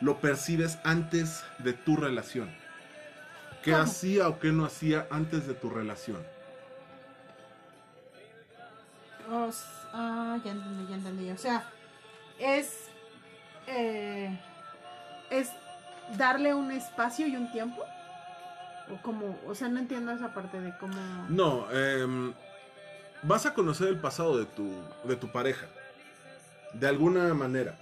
lo percibes antes de tu relación. ¿Qué ¿Cómo? hacía o qué no hacía antes de tu relación? O s- ah, ya entendí, ya entendí. O sea, es. eh, es darle un espacio y un tiempo. O como, o sea, no entiendo esa parte de cómo. No, em, vas a conocer el pasado de tu, de tu pareja. De alguna manera.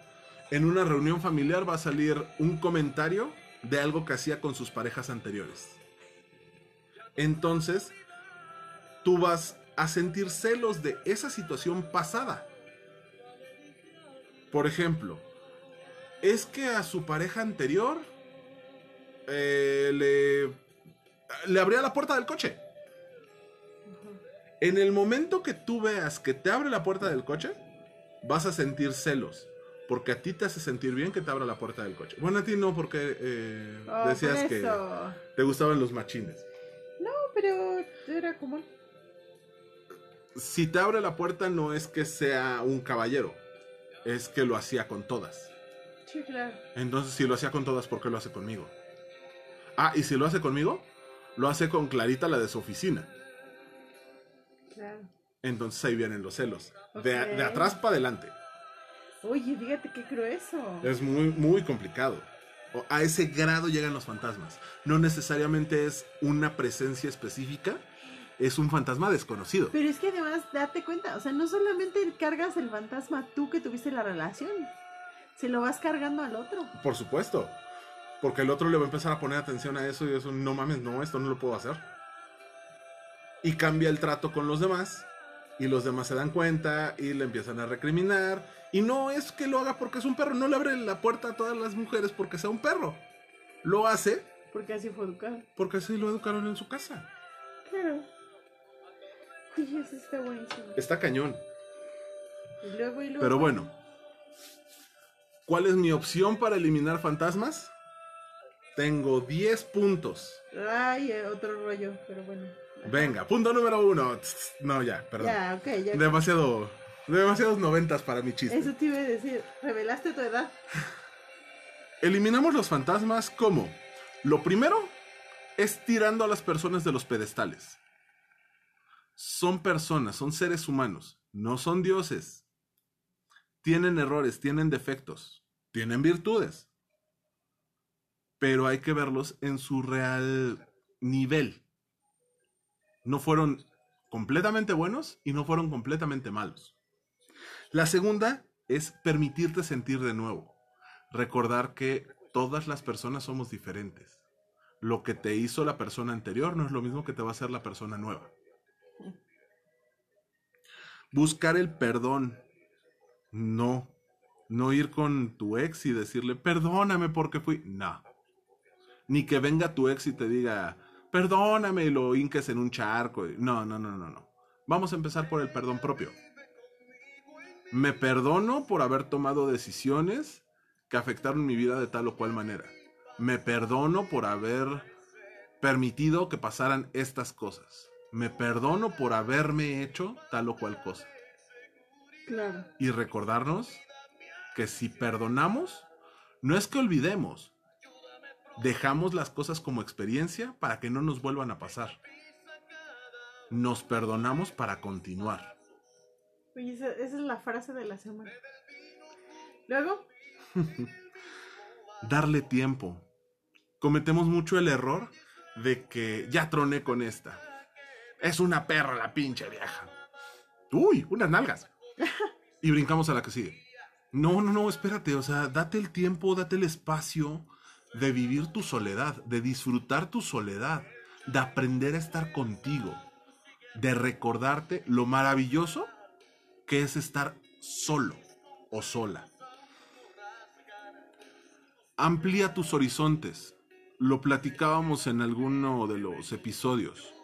En una reunión familiar va a salir un comentario de algo que hacía con sus parejas anteriores. Entonces, tú vas a sentir celos de esa situación pasada. Por ejemplo, es que a su pareja anterior eh, le, le abría la puerta del coche. En el momento que tú veas que te abre la puerta del coche, vas a sentir celos. Porque a ti te hace sentir bien que te abra la puerta del coche. Bueno, a ti no, porque eh, Oh, decías por que te gustaban los machines. No, pero era común. Si te abre la puerta no es que sea un caballero, es que lo hacía con todas. Sí, claro. Entonces, si lo hacía con todas, ¿por qué lo hace conmigo? Ah, y si lo hace conmigo, lo hace con Clarita, la de su oficina. Claro. Entonces ahí vienen los celos. De, atrás para adelante. Oye, fíjate qué grueso. Es muy, muy complicado. A ese grado llegan los fantasmas. No necesariamente es una presencia específica, es un fantasma desconocido. Pero es que además, date cuenta, o sea, no solamente cargas el fantasma tú que tuviste la relación, se lo vas cargando al otro. Por supuesto. Porque el otro le va a empezar a poner atención a eso y eso, no mames, no, esto no lo puedo hacer. Y cambia el trato con los demás. Y los demás se dan cuenta y le empiezan a recriminar. Y no es que lo haga porque es un perro, no le abre la puerta a todas las mujeres porque sea un perro. Lo hace Porque así fue educado. porque así lo educaron en su casa. Claro. (laughs) Oye, eso está buenísimo. Está cañón. Y luego, y luego. Pero bueno. ¿Cuál es mi opción para eliminar fantasmas? Tengo 10 puntos. Ay, eh, otro rollo, pero bueno. Venga, punto número uno. No, ya, perdón. Ya, ok, ya. Demasiado. Demasiados noventas para mi chiste. Eso te iba a decir. Revelaste tu edad. Eliminamos los fantasmas como. Lo primero es tirando a las personas de los pedestales. Son personas, son seres humanos, no son dioses. Tienen errores, tienen defectos, tienen virtudes. Pero hay que verlos en su real nivel. No fueron completamente buenos y no fueron completamente malos. La segunda es permitirte sentir de nuevo. Recordar que todas las personas somos diferentes. Lo que te hizo la persona anterior no es lo mismo que te va a hacer la persona nueva. Buscar el perdón. No. No ir con tu ex y decirle, perdóname porque fui. No. Ni que venga tu ex y te diga, perdóname y lo hinques en un charco. No, no, no, no, no. Vamos a empezar por el perdón propio. Me perdono por haber tomado decisiones que afectaron mi vida de tal o cual manera. Me perdono por haber permitido que pasaran estas cosas. Me perdono por haberme hecho tal o cual cosa. Claro. Y recordarnos que si perdonamos, no es que olvidemos, dejamos las cosas como experiencia para que no nos vuelvan a pasar. Nos perdonamos para continuar. Oye, esa, esa es la frase de la semana. Luego, (laughs) Darle tiempo. Cometemos mucho el error de que ya troné con esta. Es una perra la pinche vieja. Uy, unas nalgas. (laughs) Y brincamos a la que sigue. No, no, no, espérate. O sea, date el tiempo, date el espacio de vivir tu soledad, de disfrutar tu soledad, de aprender a estar contigo, de recordarte lo maravilloso que es estar solo o sola. Amplía tus horizontes. Lo platicábamos en alguno de los episodios.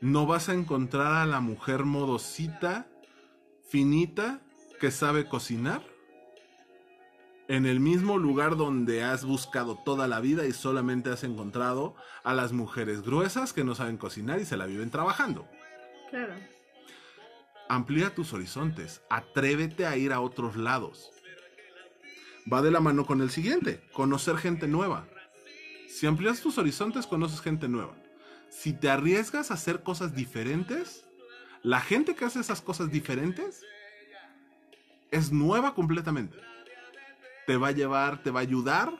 No vas a encontrar a la mujer modosita, finita, que sabe cocinar en el mismo lugar donde has buscado toda la vida y solamente has encontrado a las mujeres gruesas que no saben cocinar y se la viven trabajando. claro. Amplía tus horizontes, atrévete a ir a otros lados. Va de la mano con el siguiente, conocer gente nueva. Si amplías tus horizontes, conoces gente nueva. Si te arriesgas a hacer cosas diferentes, la gente que hace esas cosas diferentes es nueva completamente. Te va a llevar, te va a ayudar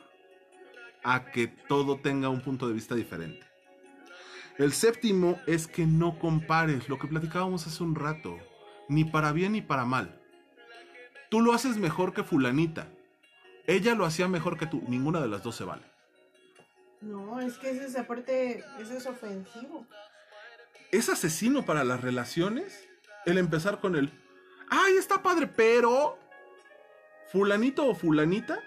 a que todo tenga un punto de vista diferente. El séptimo es que no compares lo que platicábamos hace un rato, ni para bien ni para mal. Tú lo haces mejor que fulanita. Ella lo hacía mejor que tú. Ninguna de las dos se vale. No, es que eso es aparte, eso es ofensivo. Es asesino para las relaciones el empezar con el, ay, está padre, pero fulanito o fulanita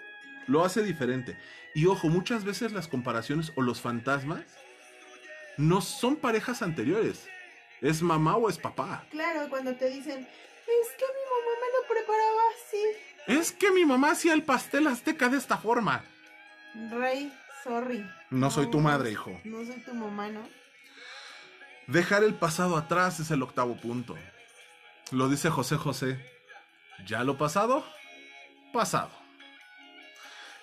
lo hace diferente. Y ojo, muchas veces las comparaciones o los fantasmas no son parejas anteriores. Es mamá o es papá. Claro, cuando te dicen, es que mi mamá me lo preparaba así. Es que mi mamá hacía el pastel azteca de esta forma. Rey, sorry. No soy tu madre, hijo. No soy tu mamá, ¿no? Dejar el pasado atrás es el octavo punto. Lo dice José José. Ya lo pasado, pasado.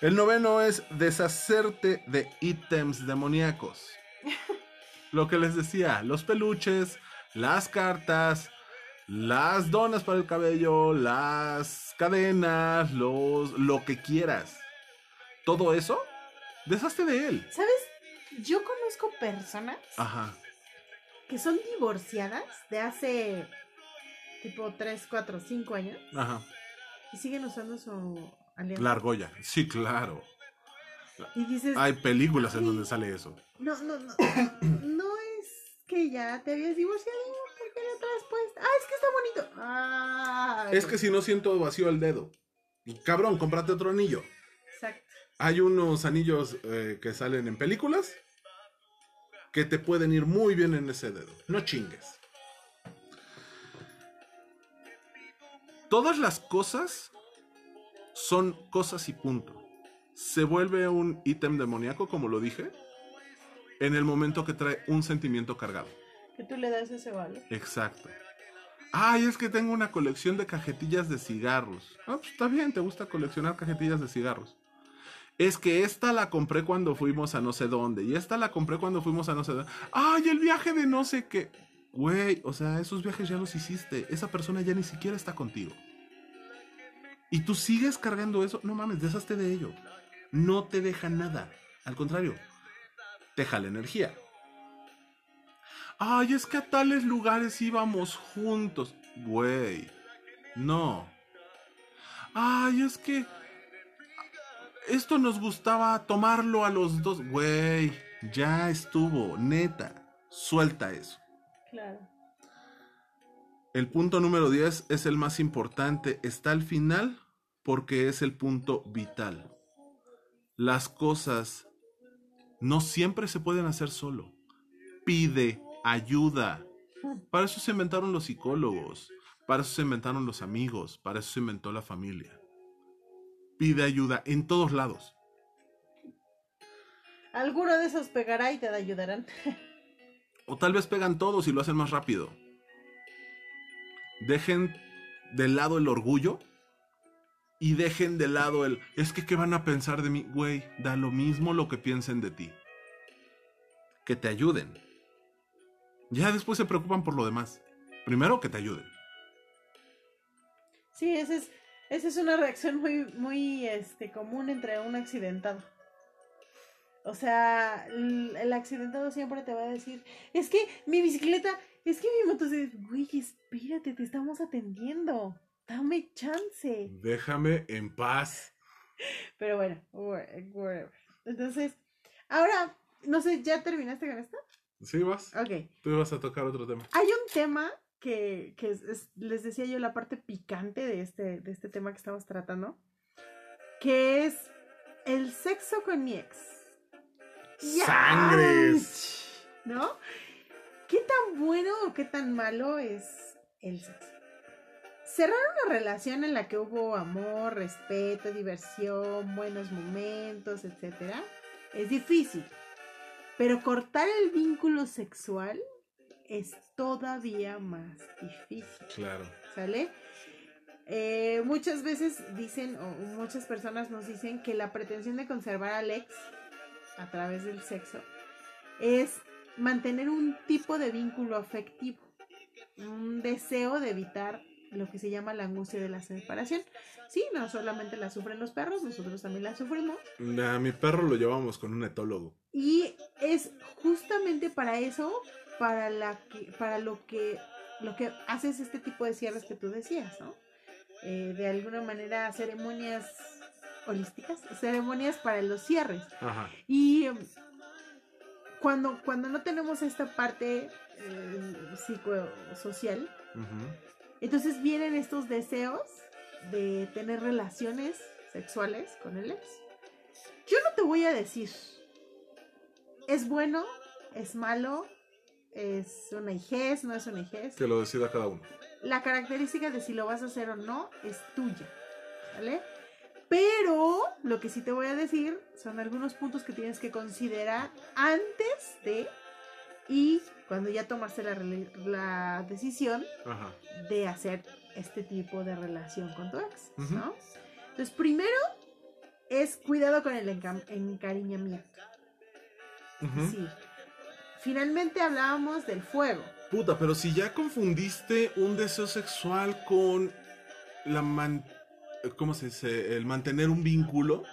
El noveno es deshacerte de ítems demoníacos. (laughs) Lo que les decía, los peluches, las cartas, las donas para el cabello, las cadenas, los lo que quieras. Todo eso, deshazte de él. ¿Sabes? Yo conozco personas Ajá. que son divorciadas de hace tipo 3, 4, 5 años Ajá. Y siguen usando su alianza. La argolla. Sí, claro. Y dices, Hay películas en donde sale eso. no, no, no, (coughs) no es que ya te habías divorciado, ¿por qué la traes puesta? Ah, es que está bonito. Ah, Es que si no siento vacío el dedo. Cabrón, cómprate otro anillo. Exacto. Hay unos anillos eh, que salen en películas que te pueden ir muy bien en ese dedo. No chingues. Todas las cosas son cosas y punto. Se vuelve un ítem demoníaco, como lo dije, en el momento que trae un sentimiento cargado. Que tú le das ese valor. Exacto. Ay, es que tengo una colección de cajetillas de cigarros. Ah, pues está bien, te gusta coleccionar cajetillas de cigarros. Es que esta la compré cuando fuimos a no sé dónde. Y esta la compré cuando fuimos a no sé dónde. Ay, el viaje de no sé qué. Güey, o sea, esos viajes ya los hiciste. Esa persona ya ni siquiera está contigo. y tú sigues cargando eso, no mames, deshazte de ello. No te deja nada. Al contrario, te jala energía. Ay, es que a tales lugares íbamos juntos. Güey, no. Ay, es que esto nos gustaba tomarlo a los dos. Güey, ya estuvo, neta. Suelta eso. Claro. El punto número 10 es el más importante. Está al final porque es el punto vital. Las cosas no siempre se pueden hacer solo. Pide ayuda. Para eso se inventaron los psicólogos. Para eso se inventaron los amigos. Para eso se inventó la familia. Pide ayuda en todos lados. Alguno de esos pegará y te ayudarán. (laughs) O tal vez pegan todos y lo hacen más rápido. Dejen de lado el orgullo y dejen de lado el es que qué van a pensar de mí, güey, da lo mismo lo que piensen de ti. Que te ayuden. Ya después se preocupan por lo demás. Primero que te ayuden. Sí, esa es, esa es una reacción muy, muy este, común entre un accidentado. O sea, el, accidentado siempre te va a decir, es que mi bicicleta, es que mi motocicleta, güey, espérate, te estamos atendiendo, dame chance. Déjame en paz. Pero bueno, wha- whatever. Entonces, ahora, no sé, ¿ya terminaste con esto? ¿Sí vas? Ok. Tú vas a tocar otro tema. Hay un tema que, que es- es- les decía yo la parte picante de este, de este tema que estamos tratando, que es el sexo con mi ex. ¡Sangres! ¿No? ¿Qué tan bueno o qué tan malo es el sexo? Cerrar una relación en la que hubo amor, respeto, diversión, buenos momentos, etcétera, es difícil. Pero cortar el vínculo sexual es todavía más difícil. Claro. ¿Sale? Eh, muchas veces dicen, o muchas personas nos dicen que la pretensión de conservar al ex a través del sexo es mantener un tipo de vínculo afectivo, un deseo de evitar lo que se llama la angustia de la separación. Sí, no solamente la sufren los perros, nosotros también la sufrimos. A mi perro lo llevamos con un etólogo. Y es justamente para eso, para la que, para lo que, lo que haces este tipo de cierres que tú decías, ¿no? Eh, de alguna manera ceremonias holísticas, ceremonias para los cierres. Ajá. Y em, cuando, cuando no tenemos esta parte eh, psicosocial, entonces vienen estos deseos de tener relaciones sexuales con el ex. Yo no te voy a decir, es bueno, es malo, es una hijez, no es una hijez. Que lo decida cada uno. La característica de si lo vas a hacer o no es tuya, ¿vale? Pero lo que sí te voy a decir son algunos puntos que tienes que considerar antes de y cuando ya tomaste la, decisión Ajá. de hacer este tipo de relación con tu ex. ¿no? Entonces, primero es cuidado con el enca- encariñamiento. Ujú. Sí. Finalmente hablábamos del fuego. Puta, pero si ya confundiste un deseo sexual con la man... ¿Cómo se dice? El mantener un vínculo.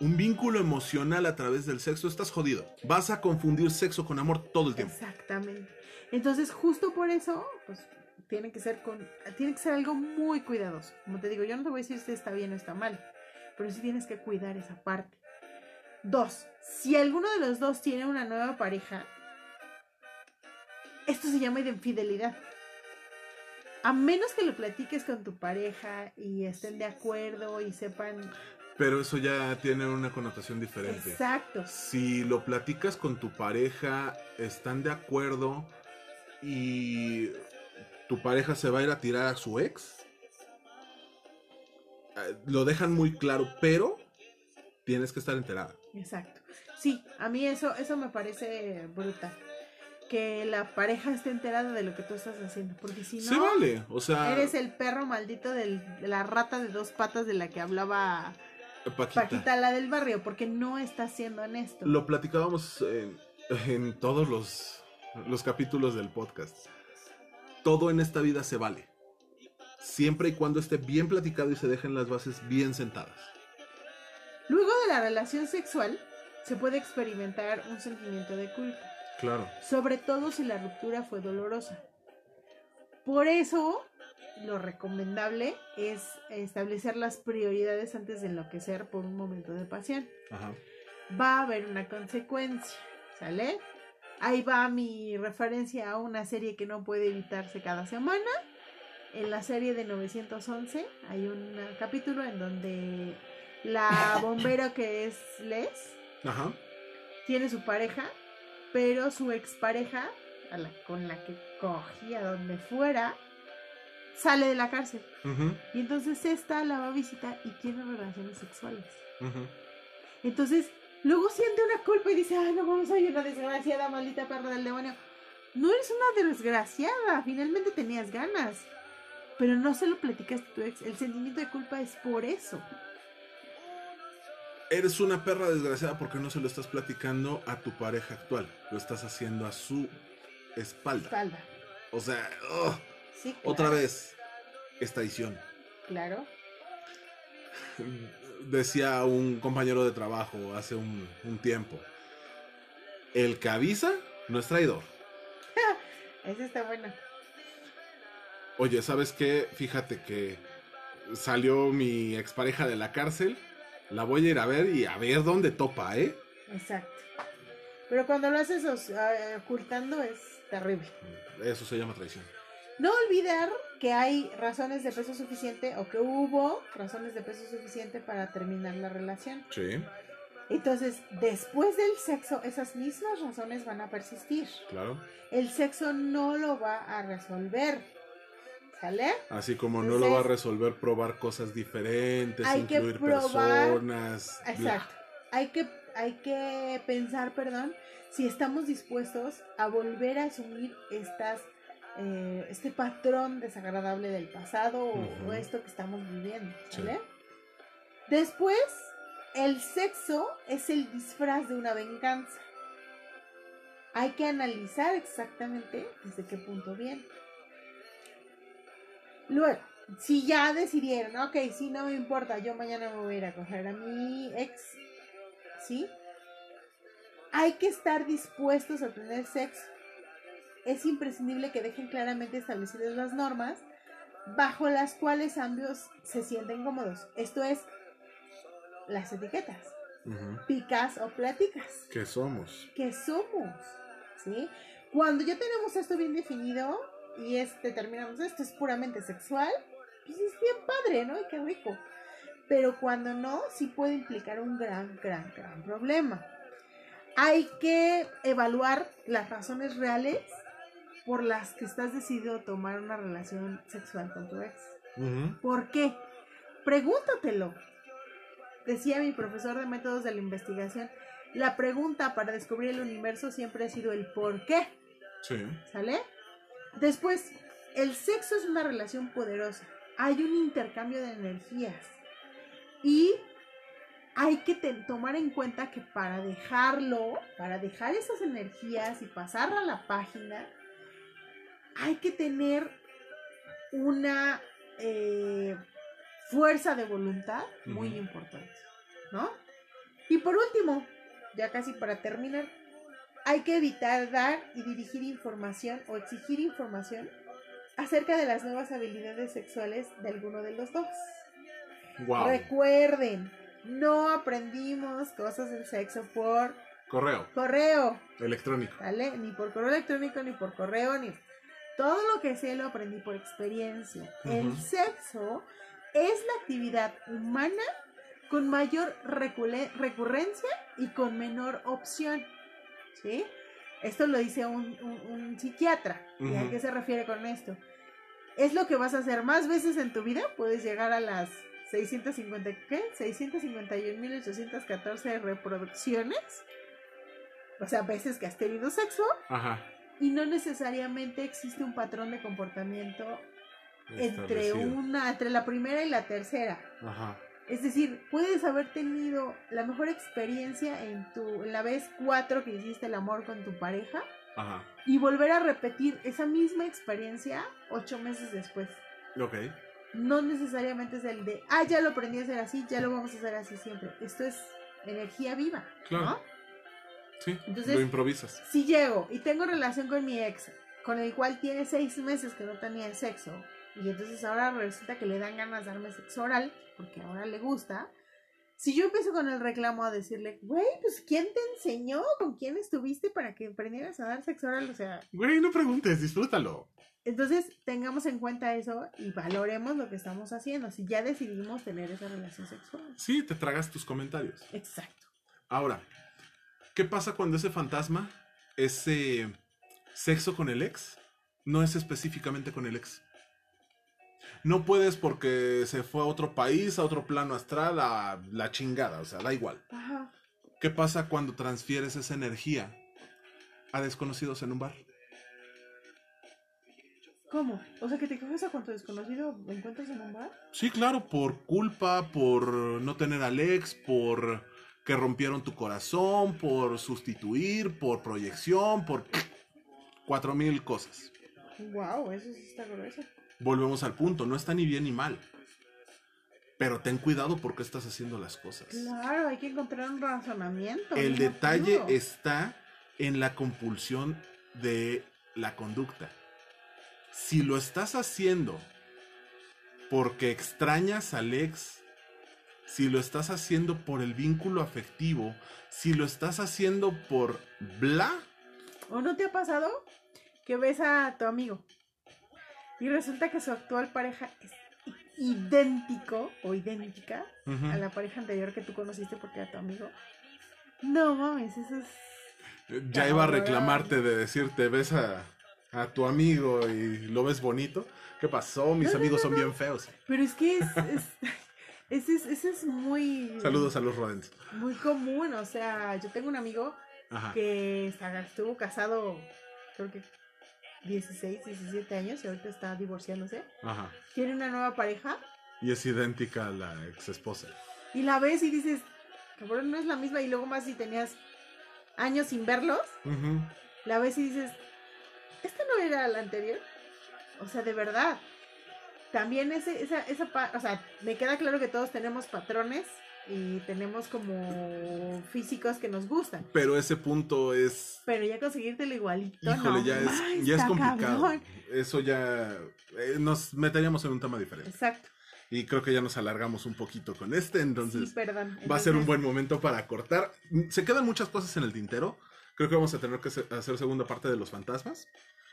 Un vínculo emocional a través del sexo, estás jodido. Vas a confundir sexo con amor todo el tiempo. Exactamente. Entonces, justo por eso, pues tiene que ser con tiene que ser algo muy cuidadoso. Como te digo, yo no te voy a decir si está bien o está mal, pero sí tienes que cuidar esa parte. Dos, si alguno de los dos tiene una nueva pareja, esto se llama infidelidad. A menos que lo platiques con tu pareja y estén de acuerdo y sepan Pero eso ya tiene una connotación diferente. exacto. Si lo platicas con tu pareja, están de acuerdo y tu pareja se va a ir a tirar a su ex, eh, lo dejan muy claro, pero tienes que estar enterada. Exacto. Sí, a mí eso, eso me parece brutal. Que la pareja esté enterada de lo que tú estás haciendo. Porque si no, vale, o sea, eres el perro maldito del- de la rata de dos patas de la que hablaba Paquita, Paquita, la del barrio, porque no estás siendo honesto. lo platicábamos en, en todos los, los capítulos del podcast. Todo en esta vida se vale. siempre y cuando esté bien platicado y se dejen las bases bien sentadas. Luego de la relación sexual, se puede experimentar un sentimiento de culpa, Claro. sobre todo si la ruptura fue dolorosa. Por eso, lo recomendable es establecer las prioridades antes de enloquecer por un momento de pasión. Ajá. Va a haber una consecuencia, ¿sale? Ahí va mi referencia a una serie que no puede evitarse cada semana. En la serie de 911 hay un capítulo en donde la (laughs) bombera que es Les Ajá. tiene su pareja, pero su expareja, a la, con la que cogía donde fuera, sale de la cárcel. Y entonces esta la va a visitar y tiene relaciones sexuales. Entonces, luego siente una culpa y dice, ay, no, vamos, soy una desgraciada, maldita perra del demonio. No eres una desgraciada, finalmente tenías ganas. Pero no se lo platicaste a tu ex. El sentimiento de culpa es por eso. Eres una perra desgraciada porque no se lo estás platicando a tu pareja actual. Lo estás haciendo a su espalda. Espalda. O sea, Sí, otra claro, vez, es traición. Claro. Decía un compañero de trabajo hace un, un tiempo. El que avisa no es traidor. (laughs) Ese está bueno. Oye, ¿sabes qué? Fíjate que salió mi expareja de la cárcel. La voy a ir a ver y a ver dónde topa, ¿eh? Exacto. Pero cuando lo haces ocultando es terrible. Eso se llama traición. No olvidar que hay razones de peso suficiente o que hubo razones de peso suficiente para terminar la relación. Sí, Entonces, después del sexo, esas mismas razones van a persistir. claro. El sexo no lo va a resolver. ¿Sale? Así como no lo va a resolver probar cosas diferentes, hay que incluir probar- personas. bla. Exacto. Hay que, hay que pensar, perdón, si estamos dispuestos a volver a asumir estas, eh, este patrón desagradable del pasado o, esto que estamos viviendo. Sí. ¿Sale? Después, el sexo es el disfraz de una venganza. Hay que analizar exactamente desde qué punto viene. Luego, si ya decidieron, ok, sí, no me importa, yo mañana me voy a ir a coger a mi ex, ¿sí? Hay que estar dispuestos a tener sexo. Es imprescindible que dejen claramente establecidas las normas bajo las cuales ambos se sienten cómodos. Esto es las etiquetas. Picas o platicas. ¿Qué somos? que somos, ¿sí? Cuando ya tenemos esto bien definido y es, determinamos esto es puramente sexual, pues es bien padre, ¿no? Y qué rico. Pero cuando no, sí puede implicar un gran, gran, gran problema. Hay que evaluar las razones reales por las que estás decidido tomar una relación sexual con tu ex. ¿Por qué? Pregúntatelo. Decía mi profesor de métodos de la investigación, la pregunta para descubrir el universo siempre ha sido el por qué, Sí. ¿sale? Después, el sexo es una relación poderosa. Hay un intercambio de energías. Y hay que tomar en cuenta que para dejarlo, para dejar esas energías y pasar a la página, hay que tener una eh, fuerza de voluntad muy importante, ¿no? Y por último, ya casi para terminar, hay que evitar dar y dirigir información o exigir información acerca de las nuevas habilidades sexuales de alguno de los dos. Wow. Recuerden, no aprendimos cosas del sexo por Correo correo, electrónico. ¿vale? Ni por correo electrónico, ni por correo, ni... Todo lo que sé lo aprendí por experiencia. El sexo es la actividad humana con mayor recurrencia y con menor opción. ¿Sí? Esto lo dice un, un- un psiquiatra. ¿Y a qué se refiere con esto? Es lo que vas a hacer más veces en tu vida. Puedes llegar a las 650, ¿qué? 651.814 reproducciones. O sea, veces que has tenido sexo Ajá. y no necesariamente existe un patrón de comportamiento entre una, entre la primera y la tercera. Ajá. Es decir, puedes haber tenido la mejor experiencia en tu, en la vez cuatro que hiciste el amor con tu pareja Ajá. y volver a repetir esa misma experiencia ocho meses después. Ok. no necesariamente es el de, ah, ya lo aprendí a hacer así, ya lo vamos a hacer así siempre. Esto es energía viva, Claro. ¿no? Sí, Entonces- lo improvisas. Si llego y tengo relación con mi ex, con el cual tiene seis meses que no tenía sexo, y entonces ahora resulta que le dan ganas de darme sexo oral, porque ahora le gusta, si yo empiezo con el reclamo a decirle, güey, pues ¿quién te enseñó? ¿Con quién estuviste para que aprendieras a dar sexo oral? O sea, Güey, no preguntes, disfrútalo. entonces tengamos en cuenta eso y valoremos lo que estamos haciendo, si ya decidimos tener esa relación sexual. Sí, te tragas tus comentarios. Exacto. Ahora, ¿qué pasa cuando ese fantasma, ese sexo con el ex, no es específicamente con el ex? No puedes porque se fue a otro país, a otro plano astral, a la chingada, o sea, da igual. Ajá. ¿Qué pasa cuando transfieres esa energía a desconocidos en un bar? ¿Cómo? O sea, que te coges a cuanto desconocido encuentras en un bar. Sí, claro, por culpa, por no tener al ex, por que rompieron tu corazón, por sustituir, por proyección, por cuatro mil cosas. Wow, eso sí está grueso. Volvemos al punto, no está ni bien ni mal. Pero ten cuidado porque estás haciendo las cosas. Claro, hay que encontrar un razonamiento. El detalle motivo. está en la compulsión de la conducta. Si lo estás haciendo porque extrañas al ex, si lo estás haciendo por el vínculo afectivo, si lo estás haciendo por bla, ¿O no te ha pasado que ves a tu amigo y resulta que su actual pareja es idéntico o idéntica a la pareja anterior que tú conociste porque era tu amigo? No mames, eso es. ya iba a reclamarte de decirte, ves a, a tu amigo y lo ves bonito. ¿Qué pasó? Mis No, amigos no, son bien feos. Pero es que es. (laughs) es- ese es, ese es muy. Saludos a los rodents. Muy común, o sea, yo tengo un amigo Ajá. que está- estuvo casado, creo que 16, 17 años y ahorita está divorciándose. Ajá. Tiene una nueva pareja Y es idéntica a la ex esposa. y la ves y dices, cabrón, no es la misma. Y luego más si tenías años sin verlos, la ves y dices, ¿esta no era la anterior? O sea, de verdad. También ese, esa, esa, o sea, me queda claro que todos tenemos patrones y tenemos como físicos que nos gustan. Pero ese punto es. Pero ya conseguírtelo igualito. Híjole, no ya es, ya es complicado. cabrón. Eso ya. eh, nos meteríamos en un tema diferente. Exacto. Y creo que ya nos alargamos un poquito con este. Entonces, sí, perdón. va a ser un buen momento para cortar. Se quedan muchas cosas en el tintero. Creo que vamos a tener que hacer segunda parte de los fantasmas.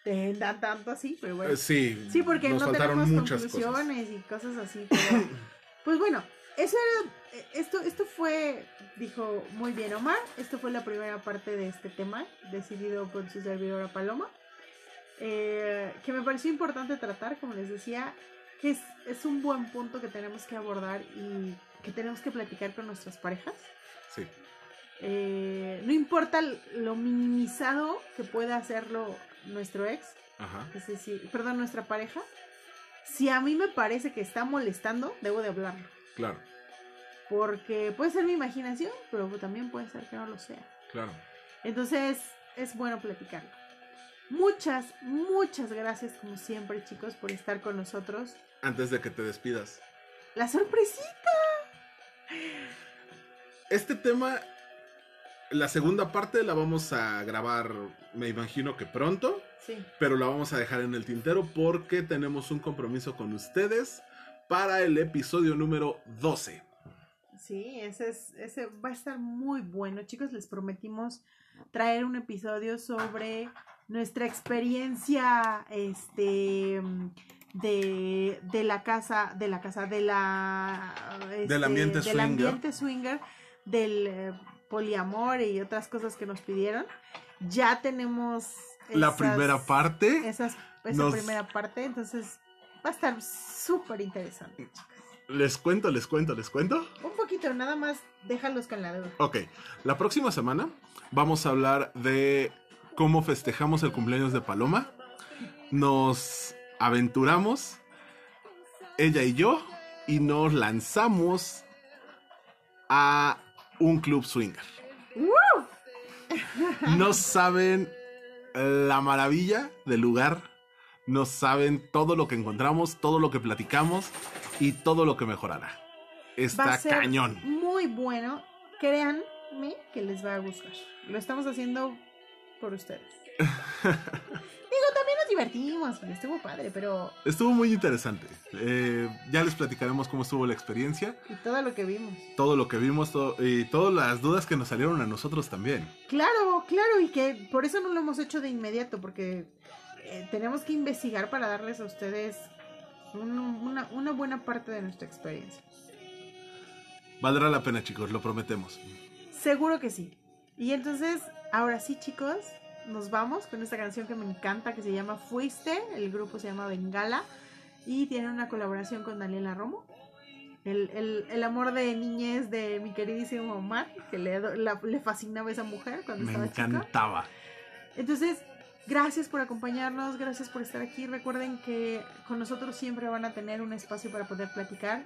Te dan tanto así, pero bueno. Eh, sí. sí, porque nos no faltaron tenemos muchas cosas. conclusiones y cosas así. Pero, (laughs) pues bueno, eso era. eh, Esto, esto fue, dijo muy bien Omar. Esto fue la primera parte de este tema, decidido por su servidora Paloma. eh, que me pareció importante tratar, como les decía, que es, es un buen punto que tenemos que abordar y que tenemos que platicar con nuestras parejas. Sí. Eh, no importa lo minimizado que pueda hacerlo nuestro ex, Ajá. es decir, perdón, nuestra pareja, si a mí me parece que está molestando, debo de hablarlo. Claro, Porque puede ser mi imaginación, pero también puede ser que no lo sea. claro. Entonces, es bueno platicarlo. Muchas, muchas gracias, como siempre, chicos, por estar con nosotros. Antes de que te despidas. La sorpresita. Este tema, la segunda parte la vamos a grabar, me imagino que pronto. Sí. pero la vamos a dejar en el tintero porque tenemos un compromiso con ustedes para el episodio número 12. Sí, ese, es, ese va a estar muy bueno. Chicos, les prometimos traer un episodio sobre nuestra experiencia este de, de la casa, de la casa, de la este, ambiente del swinger. ambiente swinger, del eh, poliamor y otras cosas que nos pidieron. Ya tenemos La primera parte, esas, esa nos- primera parte, entonces va a estar súper interesante. chicos. les cuento, les cuento, les cuento. Un poquito, nada más déjalos con la duda. Ok, la próxima semana vamos a hablar de cómo festejamos el cumpleaños de Paloma. Nos aventuramos, ella y yo, y nos lanzamos a un club swinger. No saben la maravilla del lugar, no saben todo lo que encontramos, todo lo que platicamos y todo lo que mejorará. Va Está a ser cañón. muy bueno. Créanme que les va a gustar. Lo estamos haciendo por ustedes. (laughs) Digo, también nos divertimos, estuvo padre, pero. Estuvo muy interesante. Eh, ya les platicaremos cómo estuvo la experiencia, Y todo lo que vimos. todo lo que vimos y todas las dudas que nos salieron a nosotros también. Claro, claro, y que por eso no lo hemos hecho de inmediato, porque eh, tenemos que investigar para darles a ustedes un- una, una buena parte de nuestra experiencia. Valdrá la pena, chicos, lo prometemos. Seguro que sí. Y entonces, ahora sí, chicos, nos vamos con esta canción que me encanta, que se llama Fuiste. El grupo se llama Bengala y tiene una colaboración con Daniela Romo. El, el- el amor de niñez de mi queridísimo Omar, que le, la- le fascinaba esa mujer cuando Me estaba chica. encantaba. Entonces, gracias por acompañarnos, gracias por estar aquí. Recuerden que con nosotros siempre van a tener un espacio para poder platicar.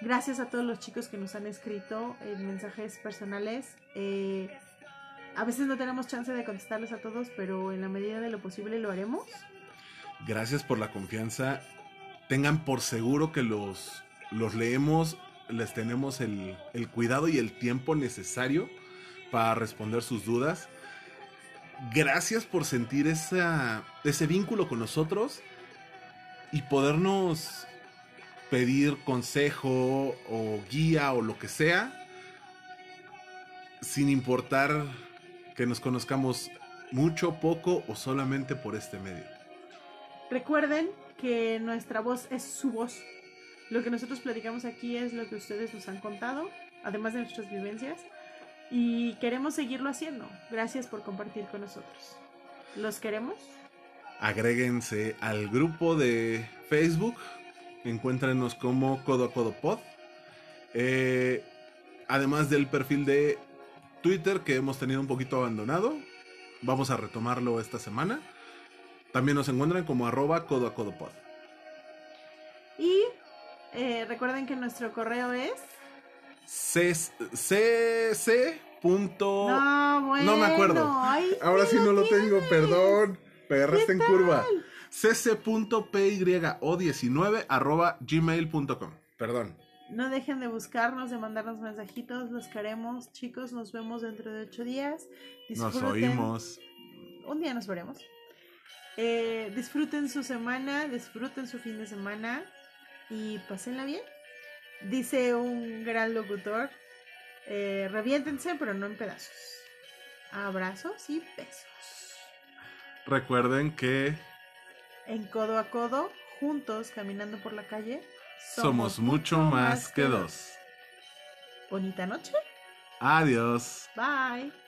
Gracias a todos los chicos que nos han escrito en mensajes personales. Eh, a veces no tenemos chance de contestarles a todos, pero en la medida de lo posible lo haremos. Gracias por la confianza. Tengan por seguro que los, los leemos, les tenemos el, el cuidado y el tiempo necesario para responder sus dudas. Gracias por sentir esa, ese vínculo con nosotros y podernos pedir consejo o guía o lo que sea, sin importar que nos conozcamos mucho, poco o solamente por este medio. Recuerden que nuestra voz es su voz. Lo que nosotros platicamos aquí es lo que ustedes nos han contado, además de nuestras vivencias. Y queremos seguirlo haciendo. Gracias por compartir con nosotros. ¿Los queremos? Agréguense al grupo de Facebook. Encuéntrenos como Codo a Codo Pod. Eh, además del perfil de Twitter que hemos tenido un poquito abandonado. Vamos a retomarlo esta semana. También nos encuentran como arroba Codo a Codo Pod. Y eh, recuerden que nuestro correo es... cc. punto- No, bueno. No me acuerdo. ay, Ahora sí no lo tengo, perdón. ¿Qué en curva. tal? cc.pyo19 arroba gmail.com. Perdón. No dejen de buscarnos, de mandarnos mensajitos. Los queremos, chicos. Nos vemos dentro de ocho días. Nos oímos. Un día nos veremos. Eh, disfruten su semana, disfruten su fin de semana y pásenla bien. Dice un gran locutor, eh, reviéntense pero no en pedazos. Abrazos y besos. Recuerden que En codo a codo, juntos, caminando por la calle, somos mucho más que dos. Bonita noche. Adiós. Bye.